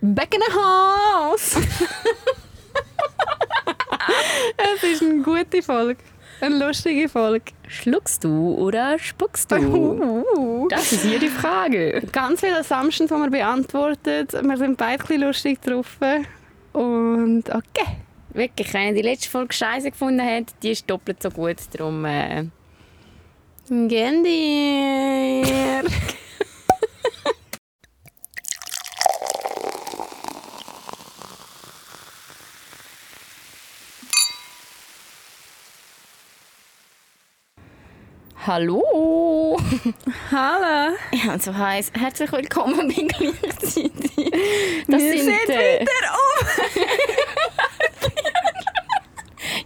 Back in the house! es ist eine gute Folge. Eine lustige Folge. Schluckst du oder spuckst du? Uh, Das ist hier die Frage. ganz viele Assumptions, die wir beantwortet. Wir sind beide ein lustig drauf. Und okay. Wirklich, wenn ihr die letzte Folge scheiße gefunden habt, die ist doppelt so gut. Darum, äh, Gehen dir. hallo! Hallo. Ja, und so heisst, herzlich willkommen bei gleichzeitig. Das Wir sind äh, wieder um.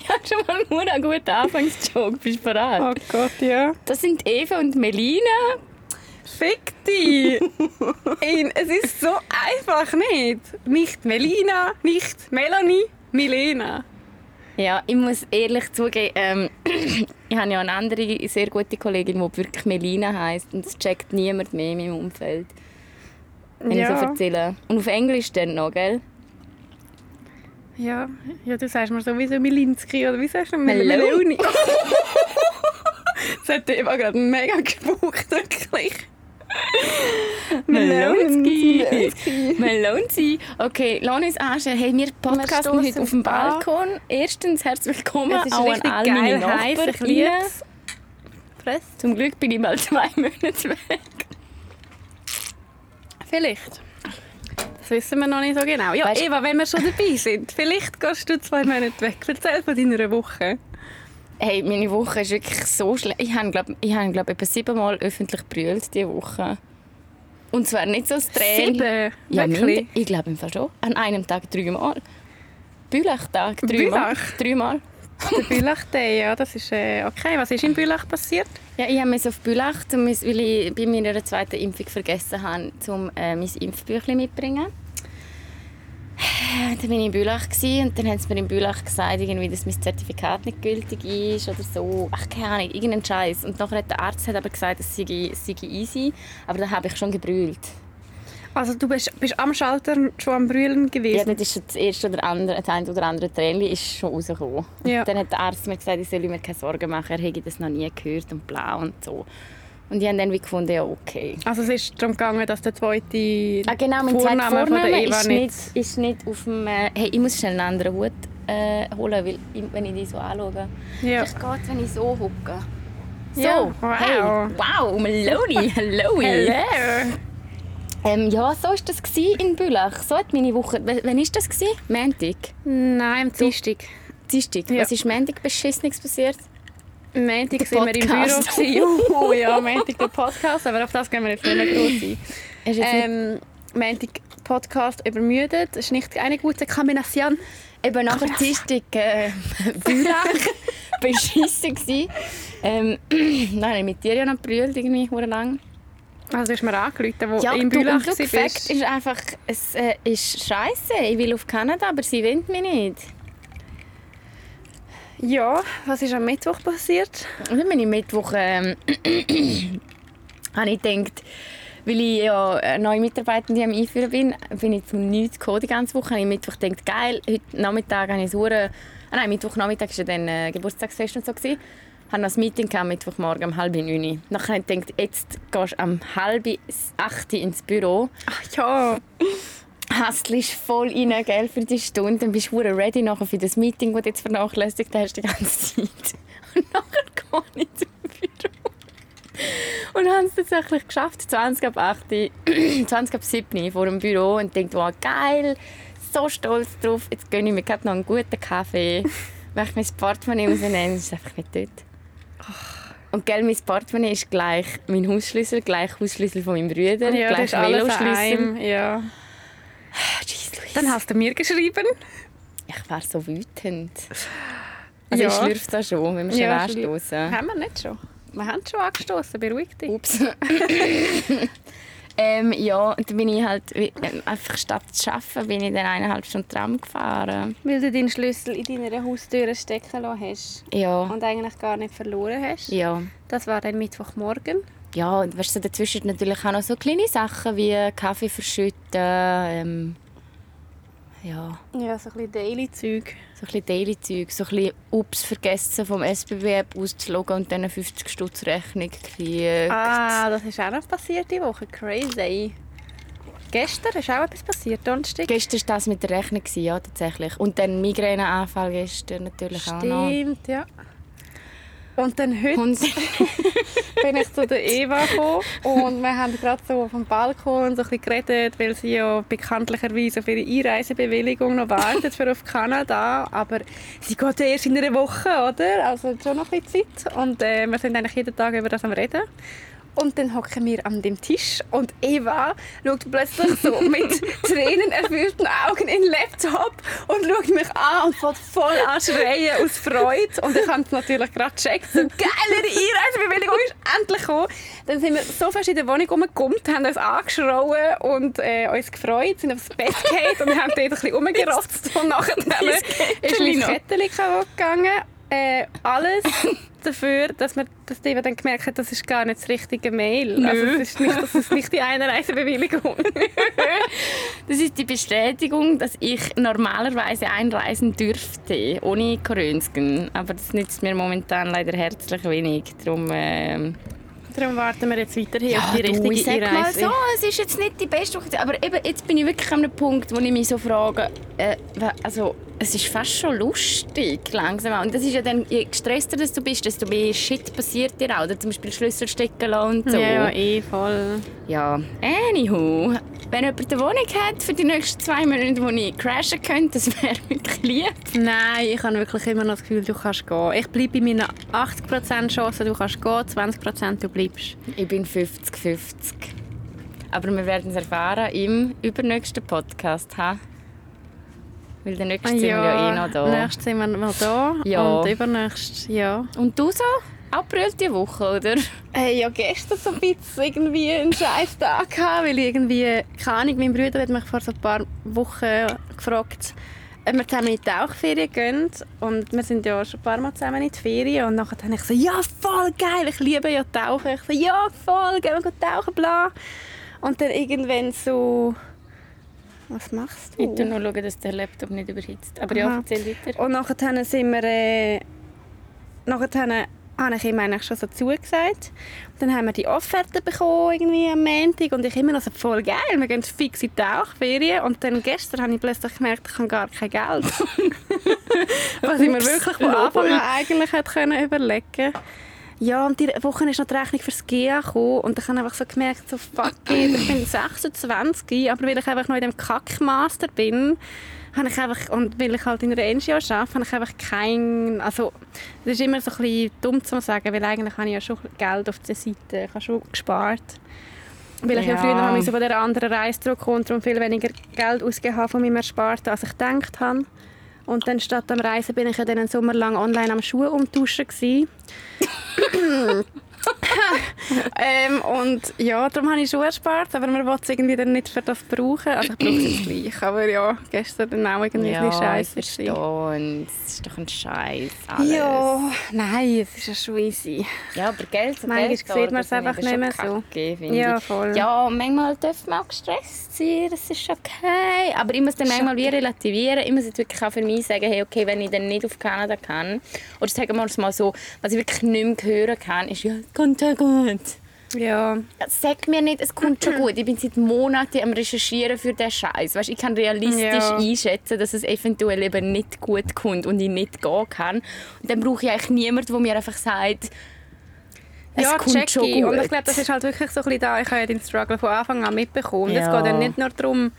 Ich habe schon mal nur einen guten Anfangsjoke. Bist du bereit? Oh Gott, ja. Das sind Eva und Melina. Fick dich! Es ist so einfach nicht. Nicht Melina, nicht Melanie, Milena. Ja, ich muss ehrlich zugeben, ähm, ich habe ja eine andere sehr gute Kollegin, die wirklich Melina heisst und das checkt niemand mehr in meinem Umfeld. Wenn ich so erzähle. Und auf Englisch dann noch, gell? Ja, ja, du sagst mir sowieso Milinski oder wie sagst du? Meloni. Meloni. das hat Eva gerade mega gespuckt, wirklich. Melonski. Melonzi. Okay, uns anschauen. Hey, wir podcasten stoßen heute auf dem an. Balkon. Erstens, herzlich willkommen Es ist auch an alle meine geil, heiß, ich Nachbarn. lieb's. Press. Zum Glück bin ich mal zwei Monate weg. Vielleicht. Das wissen wir noch nicht so genau. Ja, Weißt- Eva, wenn wir schon dabei sind, vielleicht gehst du zwei Monate weg. Erzähl von deiner Woche. Hey, meine Woche ist wirklich so schlecht. Ich habe, glaube ich, habe, glaub, etwa siebenmal öffentlich brüllt diese Woche. Und zwar nicht so Tränen. Sieben? Ja, Wirklich? ich glaube im Fall schon. An einem Tag dreimal. Bülachtag dreimal. Bülach? Dreimal. Der Bülach Day, ja, das ist äh, okay. Was ist in Bülach passiert? Ja, ich habe mich auf Bülach, weil ich bei meiner zweiten Impfung vergessen habe, um äh, mein Impfbüchlein mitzubringen. Dann war ich in Bülach und dann haben sie mir in Bülach gesagt, irgendwie, dass mein Zertifikat nicht gültig ist oder so. Ach, keine Ahnung, irgendein Scheiß. Und nachher hat der Arzt hat aber gesagt, es sei, sei easy. Aber dann habe ich schon gebrüllt. Also du bist, bist am Schalter schon am Brüllen Ja, gewesen? das ist schon das erste oder andere, das eine oder andere Tränchen ist schon rausgekommen. Ja. Dann hat der Arzt mir gesagt, ich soll mir keine Sorgen machen, er hätte das noch nie gehört und blau und so. Und ich habe dann wie gefunden, ja okay. Also es ist darum gegangen, dass der zweite Ah, genau, mein zweiter Vorname von der Vorname Eva ist nicht... ist nicht auf dem... Äh, hey, ich muss schnell einen anderen Hut äh, holen, weil ich, wenn ich die so anschaue. Ja. Das geht, wenn ich so hocke. So, Ja, wow. hey, wow, Meloni, hallo. Hello! Ähm, ja, so war das in Bülach. So hat meine Woche... W- Wann war das? Montag? Nein, am Dienstag. Dienstag. Ja. Was ist Montag Beschissenes passiert? Am Montag Der sind wir im Büro. Oh ja, am Montag der Podcast, aber auf das gehen wir jetzt nicht mehr groß ein. Ist Ähm, Montag Podcast übermüdet, ist nicht eine gute Kombination. Eben nach dem Dienstag äh, beschissen gsi. Ähm, dann ich mit dir ja noch gebrüllt, irgendwie, lang. Also hast mir angerufen, wo Ja, du, Bülach warst. Fakt ist einfach, es äh, ist scheiße. Ich will auf Kanada, aber sie wollen mich nicht. Ja, was ist am Mittwoch passiert? Dann bin ich Mittwoch, ähm, habe ich gedacht, weil ich ja neue Mitarbeitende am Einführen bin, bin ich zu nichts gekommen die ganze Woche. Habe ich Mittwoch gedacht, geil, heute Nachmittag habe ich hure... Ah, nein, Mittwochnachmittag war dann äh, Geburtstagsfest und so. Gewesen. Ich hatte noch ein Meeting gehabt, Mittwochmorgen um halb neun. Nachher habe ich gedacht, jetzt gehst du um halb acht ins Büro. Ach ja, Hasselst voll rein, gell, für die Stunde. Dann bist du ready nachher für das Meeting, das du jetzt vernachlässigt hast die ganze Zeit. Und nachher gehe ich zum Büro. Und haben es tatsächlich geschafft, 20 ab 8, 20 ab 7 vor dem Büro und denkt, wow, geil, so stolz drauf, jetzt gönne ich mir gerade noch einen guten Kaffee. Wenn ich mein Portemonnaie rausnehme, ist einfach nicht dort. Und gell, mein Portemonnaie ist gleich mein Hausschlüssel, gleich Hausschlüssel von meinem Bruder, ja gleich Veloschlüssel. Ja. Dann hast du mir geschrieben. Ich war so wütend. Also Ja. ich schlürfe da schon, wenn wir schon Ja, anstoßen. Haben wir nicht schon? Wir haben schon angestoßen, beruhig dich. Ups. ähm, ja, und dann bin ich halt einfach statt zu arbeiten, bin ich dann eineinhalb Stunden Tram gefahren. Weil du deinen Schlüssel in deiner Haustür stecken lassen hast Ja, und eigentlich gar nicht verloren hast. ja. Das war dann Mittwochmorgen. Ja, und weißt du, dazwischen natürlich auch noch so kleine Sachen wie Kaffee verschütten, ähm, ja, Ja, so ein bisschen Daily-Zeug. so ein bisschen Daily-Zeug. So ein bisschen Ups vergessen vom SBB-App auszuloggen und dann eine 50 Stutz Rechnung kriegt. Ah, das ist auch noch passiert die Woche. Crazy. Gestern ist auch etwas passiert, Donnerstag. Gestern war das mit der Rechnung, ja, tatsächlich. Und dann Migräneanfall gestern natürlich auch noch. Stimmt, ja. Und dann heute Und bin ich zu der Eva gekommen und wir haben gerade so auf dem Balkon so ein bisschen geredet, weil sie ja bekanntlicherweise auf ihre Einreisebewilligung noch wartet für auf Kanada. Aber sie geht ja erst in einer Woche, oder? Also schon noch ein bisschen Zeit. Und äh, wir sind eigentlich jeden Tag über das am Reden. Und dann hocken wir an dem Tisch und Eva schaut plötzlich so mit tränenerfüllten Augen in den Laptop und schaut mich an und fängt voll an schreien aus Freude. Und ich habe es natürlich gerade gecheckt. So geil, ihre Einreisebewilligung ist endlich gekommen. Dann sind wir so fest in der Wohnung rumgekommen, haben uns angeschrauen und äh, uns gefreut, sind aufs Bett gefallen und haben dort ein bisschen rumgerotzt. Und nachher ist mein kaputt gegangen. Äh, alles dafür, dass man dass die dann gemerkt hat, das ist gar nicht das richtige Mail. Also Nö. es ist nicht, das ist nicht die Einreisebewilligung. das ist die Bestätigung, dass ich normalerweise einreisen dürfte, ohne Korönsken. Aber das nützt mir momentan leider herzlich wenig. Darum, ähm, Darum warten wir jetzt weiterhin auf die du, richtige ich sag mal Einreise. so, es ist jetzt nicht die beste Woche, aber eben, jetzt bin ich wirklich an einem Punkt, wo ich mich so frage, äh, also es ist fast schon lustig langsam. Und das ist ja dann, je gestresster dass du bist, desto mehr Shit passiert dir auch. Oder zum Beispiel Schlüssel stecken lassen und so. Ja, eh voll. Ja, anywho. Wenn jemand eine Wohnung hat für die nächsten zwei Monate, wo ich crashen könnte, das wäre wirklich lieb. Nein, ich habe wirklich immer noch das Gefühl, du kannst gehen. Ich bleibe bei meiner 80% Chance, du kannst gehen, 20% du bleibst. Ich bin 50-50. Aber wir werden es erfahren im übernächsten Podcast. Ha? Weil der nächste sind wir ja eh noch da. Nächstes sind wir noch da Ja. und übernächstes, ja. Und du so? Brüllt die Woche, oder? Hey, ja, gestern so ein bisschen irgendwie einen scheiß Tag gehabt, weil ich irgendwie, keine Ahnung, mein Bruder hat mich vor so ein paar Wochen gefragt, ob wir zusammen in die Tauchferien gehen. Und wir sind ja schon ein paar Mal zusammen in die Ferien. Und nachher habe ich so, ja, voll geil, ich liebe ja Tauchen. Ich so, ja, voll, gehen wir gehen tauchen, bla. Und dann irgendwann so, was machst du? Ich schaue nur, schauen, dass der Laptop nicht überhitzt. Aber ja, erzähl weiter. Und nachher sind wir. Äh, nachher habe ich ihm eigentlich schon so zugesagt. Und dann haben wir die Offerte bekommen, irgendwie am Montag. Und ich immer noch so voll geil, wir gehen fix in die Tauchferien. Und dann gestern habe ich plötzlich gemerkt, ich habe gar kein Geld. Was ich mir wirklich von Anfang an eigentlich hätte können überlegen ja, und die Woche ist noch die Rechnung fürs GEA gekommen und ich habe einfach so gemerkt, so fuck it, ich bin 26, aber weil ich einfach noch in dem Kackmaster bin, habe ich einfach, und weil ich halt in einer NGO arbeite, habe ich einfach kein, also das ist immer so ein bisschen dumm zu sagen, weil eigentlich habe ich ja schon Geld auf der Seite, ich habe schon gespart. Weil ich ja, Ja. früher noch von dieser anderen Reise zurückkomme und viel weniger Geld ausgegeben habe von meinem Ersparten, als ich gedacht habe. Und dann statt am Reisen bin ich ja dann einen Sommer lang online am Schuhe umtauschen. ähm, und ja, darum habe ich schon erspart, aber man will es irgendwie dann nicht für das brauchen. Also ich brauche es gleich, aber ja, gestern dann auch irgendwie ein bisschen scheiße. verstehe. Und es ist doch ein Scheiß. Alles. Ja, nein, es ist ja schon easy. Ja, aber Geld so Manchmal Geld sieht man es einfach nicht mehr so. kacke, Ja, voll. Ja, manchmal darf man auch gestresst sein, das ist okay. Aber ich muss dann manchmal wie relativieren. Ich muss jetzt wirklich auch für mich sagen, hey, okay, wenn ich dann nicht auf Kanada kann, oder sagen wir es mal so, was ich wirklich nicht mehr hören kann, ist, ja, kommt ja Sag mir nicht, es kommt schon gut. Ich bin seit Monaten am Recherchieren für den Scheiß. Weißt, ich kann realistisch Ja. einschätzen, dass es eventuell eben nicht gut kommt und ich nicht gehen kann. Und dann brauche ich eigentlich niemanden, der mir einfach sagt, es ja, kommt check schon ich. gut. Und ich glaube, das ist halt wirklich so ein bisschen da. Ich habe ja den Struggle von Anfang an mitbekommen. Es Ja. geht ja nicht nur darum,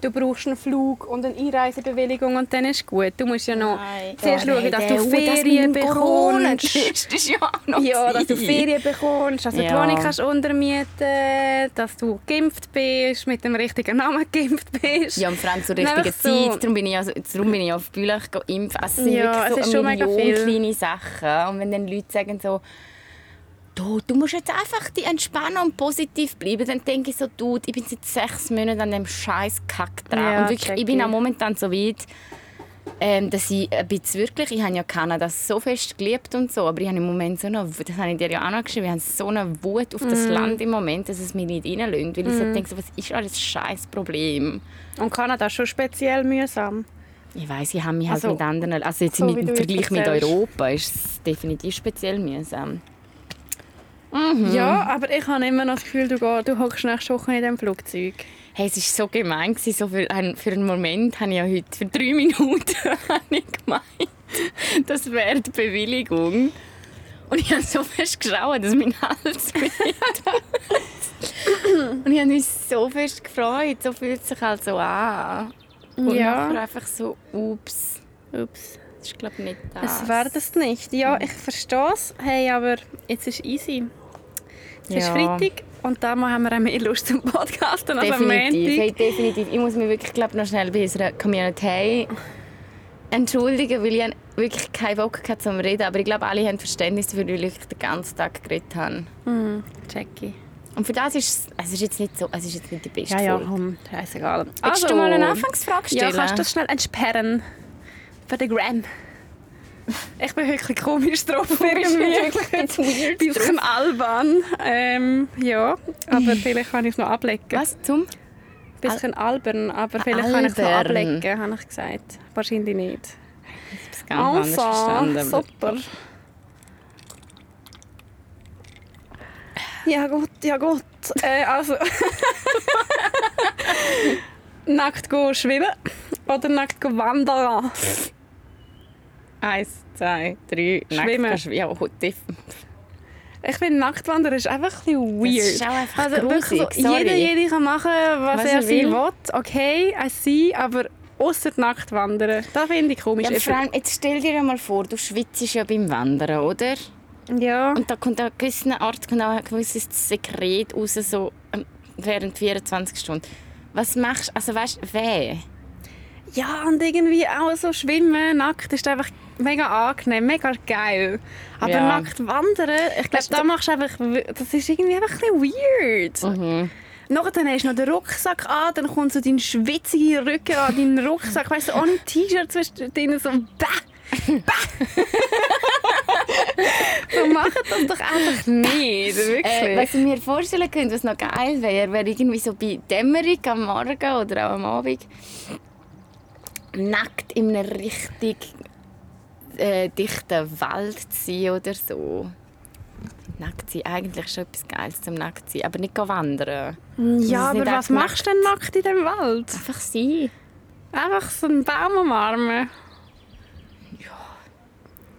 du brauchst einen Flug und eine Einreisebewilligung und dann ist gut. Du musst ja noch Nein. zuerst Ja, schauen, dass du oh, das Ferien Corona, bekommst. Das ist ja auch noch Ja, dass du. Ferien bekommst, dass du die Ja. Wohnung kannst untermieten dass du geimpft bist, mit dem richtigen Namen geimpft bist. Ja, und vor allem zur richtigen so- Zeit. Darum bin ich, also, darum bin ich auf Bülach geimpft. Also, es sind Ja, wirklich es ist so schon mega Million viel. kleine Sachen. Und wenn dann Leute sagen so, du, du musst jetzt einfach die entspannen und positiv bleiben, dann denke ich so, du, ich bin seit sechs Monaten an dem scheiß Kack dran. Ja, und wirklich, ich bin auch momentan so weit, ähm, dass ich ein bisschen wirklich, ich habe ja Kanada so fest geliebt und so, aber ich habe im Moment so eine, das habe ich dir ja auch noch geschrieben, ich habe so eine Wut auf das Land im Moment, dass es mich nicht reinlässt, weil ich so denke, so, was ist alles scheiß Problem? Und Kanada ist schon speziell mühsam. Ich weiß, ich habe mich halt Also, mit anderen, also jetzt so im Vergleich mit. Europa ist es definitiv speziell mühsam. Ja, aber ich habe immer noch das Gefühl, du, geh- du hockst nächste Woche in diesem Flugzeug. Hey, es war so gemein. So für, ein- für einen Moment habe ich ja heute, für drei Minuten habe ich gemeint, das wäre die Bewilligung. Und ich habe so fest geschaut, dass mein Hals. Und ich habe mich so fest gefreut. So fühlt es sich halt so an. Und Ja. einfach so, ups, Ups. Das ist glaube ich nicht das. Es wäre das nicht. Ja, ich verstehe es. Hey, aber jetzt ist easy. Es ist Ja. Freitag und da haben wir auch mehr Lust zum Podcasten als am Definitiv, hey, Montag. definitiv. Ich muss mich wirklich glaub, noch schnell bei unserer Community entschuldigen, weil ich wirklich keinen Bock hatte zum Reden. Aber ich glaube, alle haben Verständnis dafür, weil ich den ganzen Tag geredet habe. Mhm, Jackie. Und für das ist es, ist jetzt nicht so, es ist jetzt nicht die beste Ja, ja, komm, scheißegal. Willst du mal eine Anfangsfrage Ja, stellen? kannst du das schnell entsperren? Für den Gram. Ich bin wirklich komisch drauf irgendwie. Ein bisschen albern. Ähm, ja, aber vielleicht kann ich es noch ablegen. Was? Zum? Ein bisschen albern, aber vielleicht kann ich es noch Albern. ablegen, habe ich gesagt. Wahrscheinlich nicht. Das ganz anders verstanden. Also, super. Ja gut, ja gut. Äh, also... nackt go schwimmen oder nackt go wandern? Eins, zwei, drei. Schwimmen. Nackt. Ja, def- Ich finde, Nacktwandern ist einfach ein bisschen weird. ist auch einfach also, wirklich grusig, so, sorry. jeder, jede kann machen, was, Was er er sie will. will. Okay, I see, aber außer Nacktwandern, das finde ich komisch. Ja, vor allem, jetzt stell dir einmal vor, du schwitzt ja beim Wandern, oder? ja. Und da kommt auch ein gewisser Art kommt auch ein gewisses Sekret raus, so ähm, während 24 Stunden. Was machst du? Also weißt du, weh? Ja, und irgendwie auch so schwimmen, nackt, ist einfach mega angenehm, mega geil. Aber Ja. nackt wandern, ich glaube, da machst du einfach, das ist irgendwie einfach ein bisschen weird. Mhm. Nachher dann hast du noch den Rucksack an, dann kommt so dein schwitziger Rücken an deinen Rucksack, weißt du, ohne T-Shirt zwischendrin, so bäh, bäh. so macht das doch einfach nicht, wirklich. Äh, was ich mir vorstellen könnte, was noch geil wäre, wäre irgendwie so bei Dämmerung am Morgen oder auch am Abend nackt in einem richtig äh, dichten Wald zu sein oder so. Nackt sein, eigentlich schon etwas Geiles zum Nackt sein, aber nicht wandern. ja, ist nicht aber was machst du denn nackt in dem Wald? Einfach sein. Einfach so einen Baum umarmen.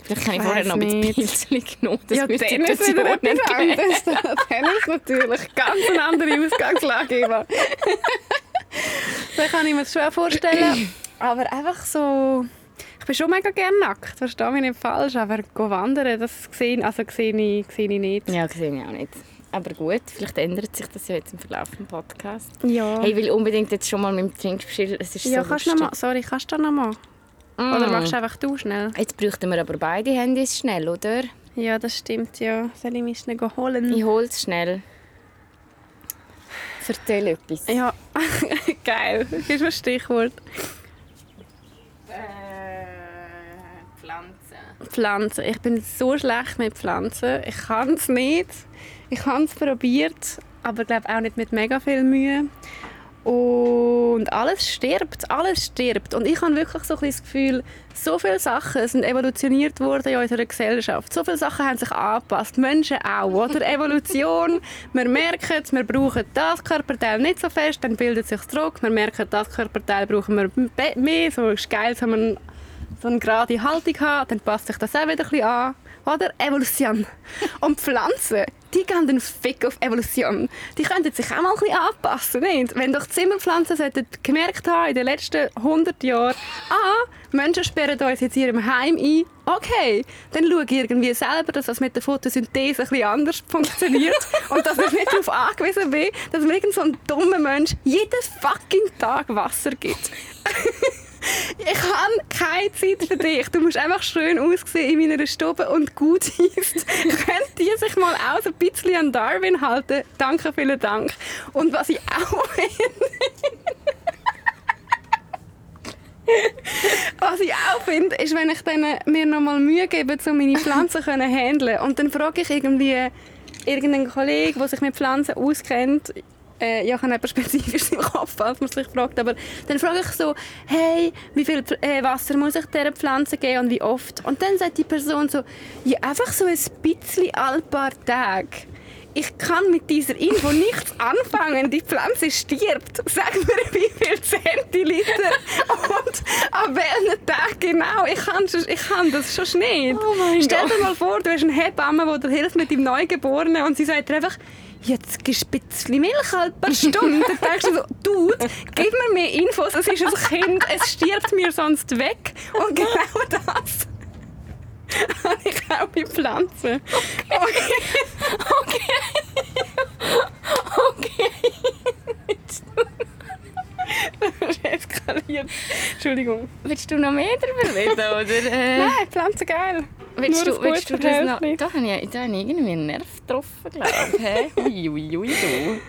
Vielleicht habe ich Ich vorher noch ein bisschen. Pilzchen genommen. Das ja, dann ist wieder etwas anderes. Dann ist natürlich ganz eine andere Ausgangslage. Das kann ich mir das schon vorstellen. Aber einfach so... Ich bin schon mega gerne nackt, verstehe mich nicht falsch, aber wandern, das sehe, also sehe, ich, sehe ich nicht. Ja, sehe ich auch nicht. Aber gut, vielleicht ändert sich das ja jetzt im Verlauf des Podcasts. Ja, Hey, ich will unbedingt jetzt schon mal mit dem Trinkspiel. Es ist ja so kannst lustig. noch mal, sorry, kannst du noch mal? Oder machst du einfach du schnell? Jetzt bräuchten wir aber beide Handys schnell, oder? Ja, das stimmt, ja. Soll ich mich schnell holen? Ich hole es schnell. Erzähl etwas. Ja, geil. Das ist ein Stichwort. Äh, Pflanzen. Ich bin so schlecht mit Pflanzen. Ich kann es nicht. Ich habe es probiert, aber glaube auch nicht mit mega viel Mühe. Und alles stirbt, alles stirbt. Und ich habe wirklich so ein das Gefühl, so viele Sachen sind evolutioniert worden in unserer Gesellschaft. So viele Sachen haben sich angepasst. Menschen auch, oder? Evolution. Wir merken, wir brauchen das Körperteil nicht so fest, dann bildet sich Druck. Wir merken, das Körperteil brauchen wir mehr. So ist geil, so man so eine gerade Haltung haben, dann passt sich das auch wieder ein bisschen an. Oder? Evolution. Und Pflanzen, die gehen den Fick auf Evolution. Die könnten sich auch mal ein bisschen anpassen, nicht? Wenn doch Zimmerpflanzen sollten gemerkt haben in den letzten 100 Jahren, ah, Menschen sperren uns jetzt in ihrem Heim ein, okay, dann schau ich irgendwie selber, dass das mit der Photosynthese ein bisschen anders funktioniert und dass ich nicht darauf angewiesen bin, dass mir irgend so ein dummer Mensch jeden fucking Tag Wasser gibt. Ich habe keine Zeit für dich. Du musst einfach schön aussehen in meiner Stube und gut isst. Könnt ihr sich mal auch ein bisschen an Darwin halten? Danke, vielen Dank. Und was ich auch finde... Was ich auch finde, ist, wenn ich dann mir noch mal Mühe gebe, um meine Pflanzen zu handeln. Und dann frage ich irgendwie irgendeinen Kollegen, der sich mit Pflanzen auskennt, äh, ja, ich habe etwas Spezifisches im Kopf, falls man sich fragt, aber dann frage ich so, hey, wie viel äh, Wasser muss ich dieser Pflanze geben und wie oft? Und dann sagt die Person so, ja, einfach so ein bisschen alle paar Tage. Ich kann mit dieser Info nichts anfangen. Die Pflanze stirbt. Sag mir, wie viel Zentiliter und an welchem Tag genau. Ich kann, ich kann das schon nicht. Oh Stell dir mal vor, du hast eine Hebamme, die dir hilft mit dem Neugeborenen und sie sagt dir einfach, jetzt bisschen Milch halt paar Stunden. Dann denkst du so, Dude, gib mir mehr Infos, es ist ein Kind, es stirbt mir sonst weg. Und genau das habe ich auch bei Pflanzen. Okay. Okay. Das ist eskaliert. Entschuldigung. Willst du noch mehr darüber reden? Oder, äh, Nein, Pflanzen geil. willst nur du, willst du das noch... Da habe ich, da habe ich irgendwie einen Nerv getroffen, glaube ich. hä? Ui, ui, ui, du.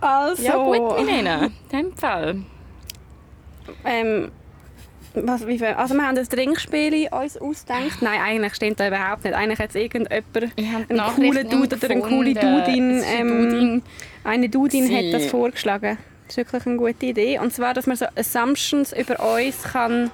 Also, Ja gut, Milena. In dem Fall. ähm, was, wie viel? Also wir haben das Trinkspiel uns ausgedacht. Nein, eigentlich stimmt das überhaupt nicht. Eigentlich hat es irgendjemand, einen coolen Dude oder eine coole Dudin, ähm, eine Dudin hat das vorgeschlagen. Das ist wirklich eine gute Idee. Und zwar, dass man so Assumptions über uns kann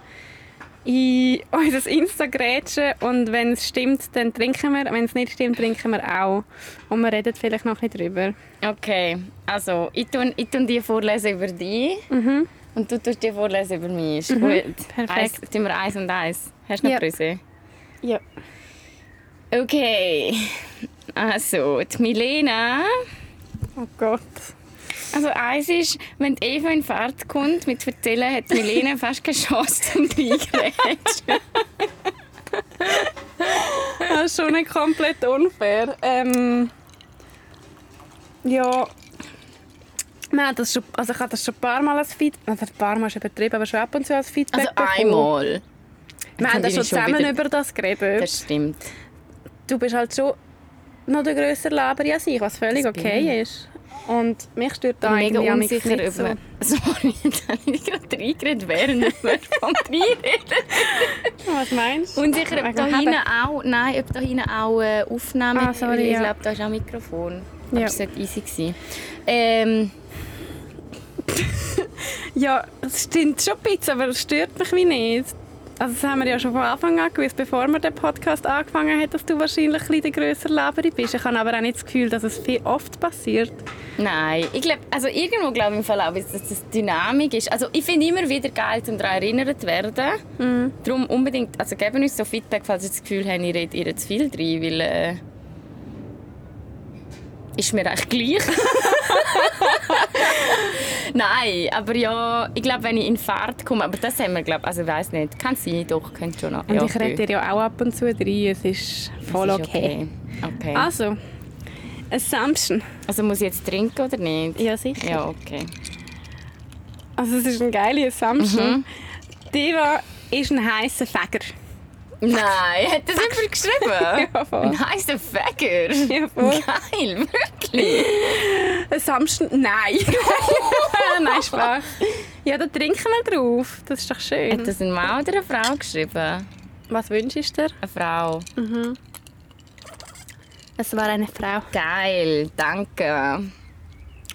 in unser Insta grätschen und wenn es stimmt, dann trinken wir. Wenn es nicht stimmt, trinken wir auch. Und wir reden vielleicht noch ein bisschen drüber. Okay, also ich tue, ich tue die vorlesen über dich Mhm. und du tust die vorlesen über mich. Ist gut. perfekt. Eins, tun wir eins und eins. Hast du noch Ja. Grüße? Ja. Okay. Also, die Milena. Oh Gott. Also eins ist, wenn Eva in Fahrt kommt mit Erzählen, hat Milena fast keine Chance zum Reingrätschen. Das ist schon nicht komplett unfair. Ähm, ja. Haben das schon, also ich habe das schon ein paar Mal als Feedback, also ein paar Mal ist übertrieben, aber schon ab und zu als Feedback Also einmal. Wir haben das schon zusammen wieder- über das geredet. Das stimmt. Du bist halt schon noch der grössere Laber als ich, was völlig Das okay ist. Und mich stört da Ich mega unsicher, nicht so. Sorry, jetzt habe ich gerade reingeredet, während wir vom Reinreden. Was meinst du? Unsicher, ob da hinten auch... Nein, ob da hinten auch äh, Aufnahme... Ah, sorry, ich ja. glaube, da ist auch Mikrofon. Aber Ja. es sollte easy sein. Ähm, Ja, es stimmt schon ein bisschen, aber es stört mich wie nicht. Also das haben wir ja schon von Anfang an gewusst, bevor wir den Podcast angefangen haben, dass du wahrscheinlich ein bisschen Laberi bist. Ich habe aber auch nicht das Gefühl, dass es viel oft passiert. nein, ich glaube... Also irgendwo glaube ich im Fall auch, dass das Dynamik ist. Also ich finde immer wieder geil, um daran erinnert zu werden. Mhm. Darum unbedingt... Also geben uns so Feedback, falls ihr das Gefühl habt, ich rede ihr zu viel rein, weil... Äh, ist mir eigentlich gleich. Nein, aber ja, ich glaube, wenn ich in Fahrt komme, aber das haben wir, glaube also ich weiß nicht, kann sein, doch, könnte schon noch. Und ja, ich rede dir ja auch ab und zu rein, es ist voll ist okay. okay. okay. Also, Assumption. Also muss ich jetzt trinken oder nicht? Ja, sicher. Ja, okay. Also es ist eine geile Assumption. Mhm. Diva ist ein heißer Fäger. Nein, hat das jemand geschrieben? Ja, voll. Ein heißer Fäger. Ja, voll. Geil, wirklich. Assumption? Nein. Nein, Spaß. Ja, da trinken wir drauf. Das ist doch schön. Hat das ein Mann oder eine Frau geschrieben? Was wünschst du dir? Eine Frau. Es war eine Frau. Geil, danke.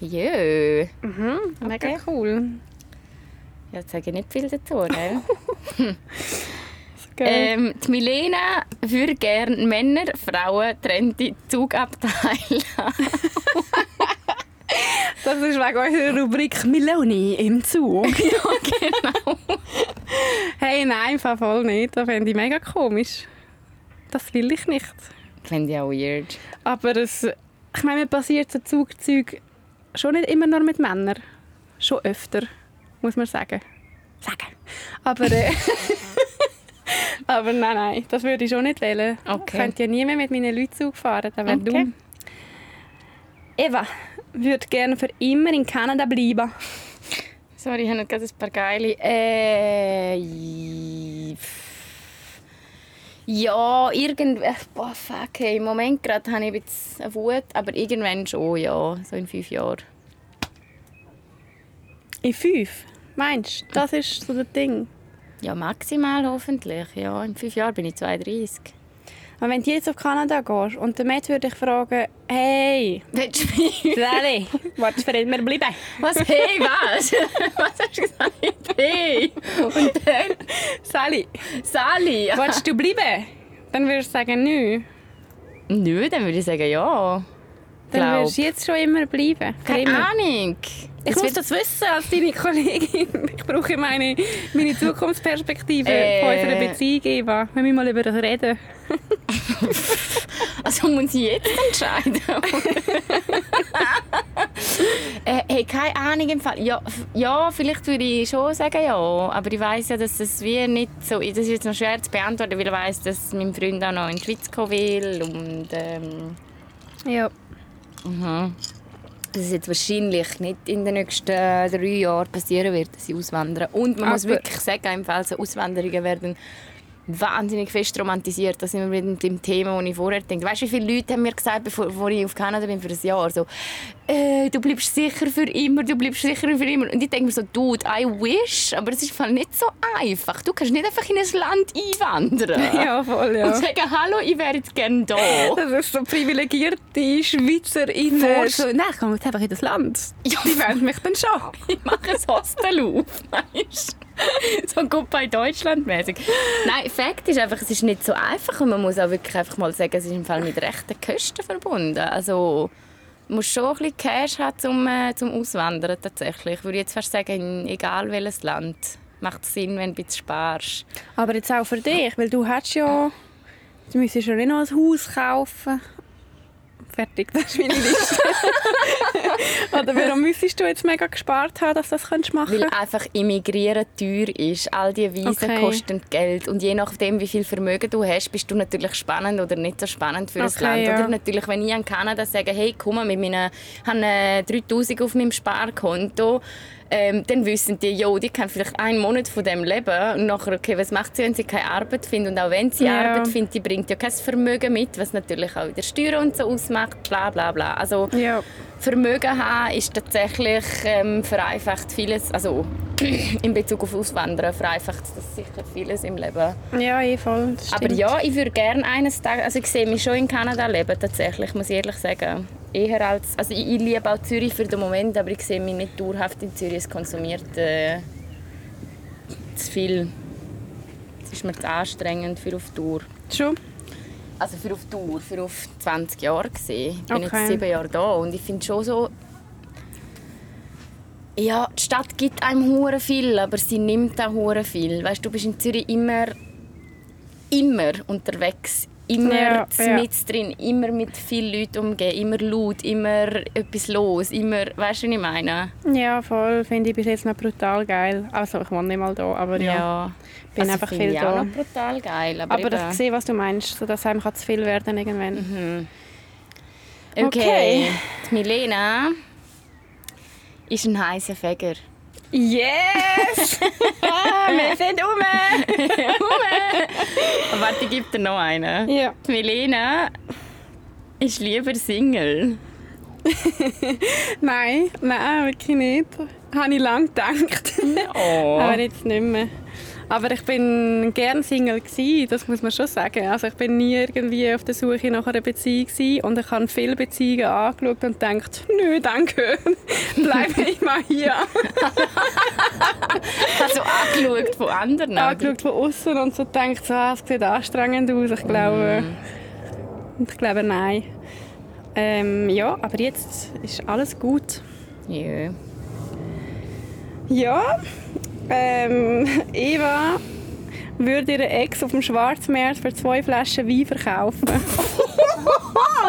Jö. Mega cool. Ja, jetzt sage ich nicht viel dazu, ne? Ähm, die Milena würde gerne Männer, Frauen, trennte Zugabteile. Das ist wegen unserer Rubrik Meloni im Zug. ja, genau. Hey, nein, voll nicht. Das fände ich mega komisch. Das will ich nicht. Finde ich auch weird. Aber es, ich meine, mir passiert so Zugzeug schon nicht immer nur mit Männern. Schon öfter, muss man sagen. Sagen. Aber, äh, aber nein, nein, das würde ich schon nicht wählen. Okay. Ich könnte ja nie mehr mit meinen Leuten Zug fahren, das wäre Okay. dumm. Eva würde gerne für immer in Kanada bleiben. Sorry, ich habe noch gerade ein paar geile. Äh, ja, irgend. äh, Boah, fuck, hey, im Moment gerade habe ich bisschen eine Wut, aber irgendwann schon, ja, so in fünf Jahren. In fünf? Meinst du? Das ist so das Ding. Ja, maximal hoffentlich. Ja, in fünf Jahren bin ich 32. Aber wenn du jetzt auf Kanada gehst und der Matt würde dich fragen, hey, Willst du mich? Sally, willst du für immer bleiben? Was? Hey, was? was hast du gesagt? Hey. Und dann? Sally, Sally. willst du bleiben? Dann würdest du sagen, nö. Nö, dann würde ich sagen ja. Dann würdest du jetzt schon immer bleiben. Keine immer. Ahnung. Ich muss das wissen als deine Kollegin. Ich brauche meine, meine Zukunftsperspektive Äh. von unserer Beziehung, Eva. Wir müssen mal über das reden. Also muss ich jetzt entscheiden? äh, hey, keine Ahnung im Fall. Ja, ja, vielleicht würde ich schon sagen ja. Aber ich weiß ja, dass es wie nicht so... Das ist jetzt noch schwer zu beantworten, weil ich weiß, dass mein Freund auch noch in die Schweiz kommen will. Und ähm, Ja. mhm. Dass es jetzt wahrscheinlich nicht in den nächsten drei Jahren passieren wird, dass sie auswandern. Und man muss Aber- wirklich sagen, im Fall so Auswanderungen werden wahnsinnig fest romantisiert. Das sind wir mit dem Thema, das ich vorher denke. Weißt du, wie viele Leute haben mir gesagt, bevor, ich auf Kanada bin für ein Jahr, so, äh, du bleibst sicher für immer, du bleibst sicher für immer. Und ich denke mir so, dude, I wish, aber es ist nicht so einfach. Du kannst nicht einfach in ein Land einwandern. Ja, voll, Und ja. sagen, hallo, ich wäre jetzt gerne da. Das ist so privilegierte SchweizerInnen. Voll. So, nein, ich komme jetzt einfach in das Land. Ja, Die wollen mich dann schon. ich mache ein Hostel auf, weißt So gut bei Deutschland mäßig. Nein, Fakt ist einfach, es ist nicht so einfach und man muss auch wirklich einfach mal sagen, es ist im Fall mit rechten Kosten verbunden. Also du musst schon ein bisschen Cash haben zum, äh, zum Auswandern tatsächlich. Ich würde jetzt fast sagen, egal welches Land macht es Sinn, wenn du ein bisschen sparst. Aber jetzt auch für dich, weil du hast ja... Du müsstest ja nicht noch ein Haus kaufen. Fertig, das ist meine Liste. Oder warum müsstest du jetzt mega gespart haben, dass du das könntest machen Weil einfach Immigrieren teuer ist. All diese Visa Okay. kosten Geld. Und je nachdem, wie viel Vermögen du hast, bist du natürlich spannend oder nicht so spannend für Okay, ein Land. ja. Oder natürlich, wenn ich in Kanada sage, hey, komm mal, mit meinen, ich habe äh, 3000 auf meinem Sparkonto, ähm, dann wissen die, jo, die können vielleicht einen Monat von dem leben. Und nachher, okay, was macht sie, wenn sie keine Arbeit findet? Und auch wenn sie Ja. Arbeit findet, die bringt ja kein Vermögen mit, was natürlich auch wieder Steuern und so ausmacht, bla bla bla. Also, Ja. Vermögen haben ist tatsächlich ähm, vereinfacht vieles, also in Bezug auf Auswandern vereinfacht das sicher vieles im Leben. Ja, eh voll. Aber ja, ich würde gerne eines Tages, also ich sehe mich schon in Kanada leben tatsächlich, muss ich ehrlich sagen. Eher als, also ich, ich liebe auch Zürich für den Moment, aber ich sehe mich nicht dauerhaft in Zürich. Es konsumiert äh, zu viel. Es ist mir zu anstrengend für auf Tour. Schon? Also für auf Tour, für auf 20 Jahre gesehen. Ich bin Okay. jetzt sieben Jahre da und ich finde schon so... Ja, die Stadt gibt einem hure viel, aber sie nimmt auch hure viel. Weißt, du bist in Zürich immer, immer unterwegs, immer Ja, ja. mit drin, immer mit vielen Leuten umgehen, immer laut, immer etwas los, immer, weißt du, was ich meine? Ja, voll. Finde ich bis jetzt noch brutal geil. Also, ich wohne nicht mal da, aber ja. bin Also einfach viel ich da. auch noch brutal geil. Aber, Aber ich sehe, was du meinst, so dass einem kann zu viel werden irgendwann. Okay. Okay. Die Milena ist ein heißer Fäger. Yes! Wir sind um! Aber warte, ich gebe dir noch einen. Ja. Die Milena ist lieber Single. Nein, nein, wirklich nicht. Habe ich lange gedacht. Oh. Aber jetzt nicht mehr. Aber ich bin gern Single gsi, das muss man schon sagen. Also ich bin nie irgendwie auf der Suche nach einer Beziehung gsi und ich habe viele Beziehungen angeschaut und gedacht, nö, danke, bleibe ich mal hier. Also angeschaut von anderen. angeschaut von außen und so gedacht, so, es sieht anstrengend aus. Ich glaube, ich glaube nein. Ähm, ja, aber jetzt ist alles gut. Ja. Ja, ähm, Eva würde ihre Ex auf dem Schwarzmarkt für zwei Flaschen Wein verkaufen.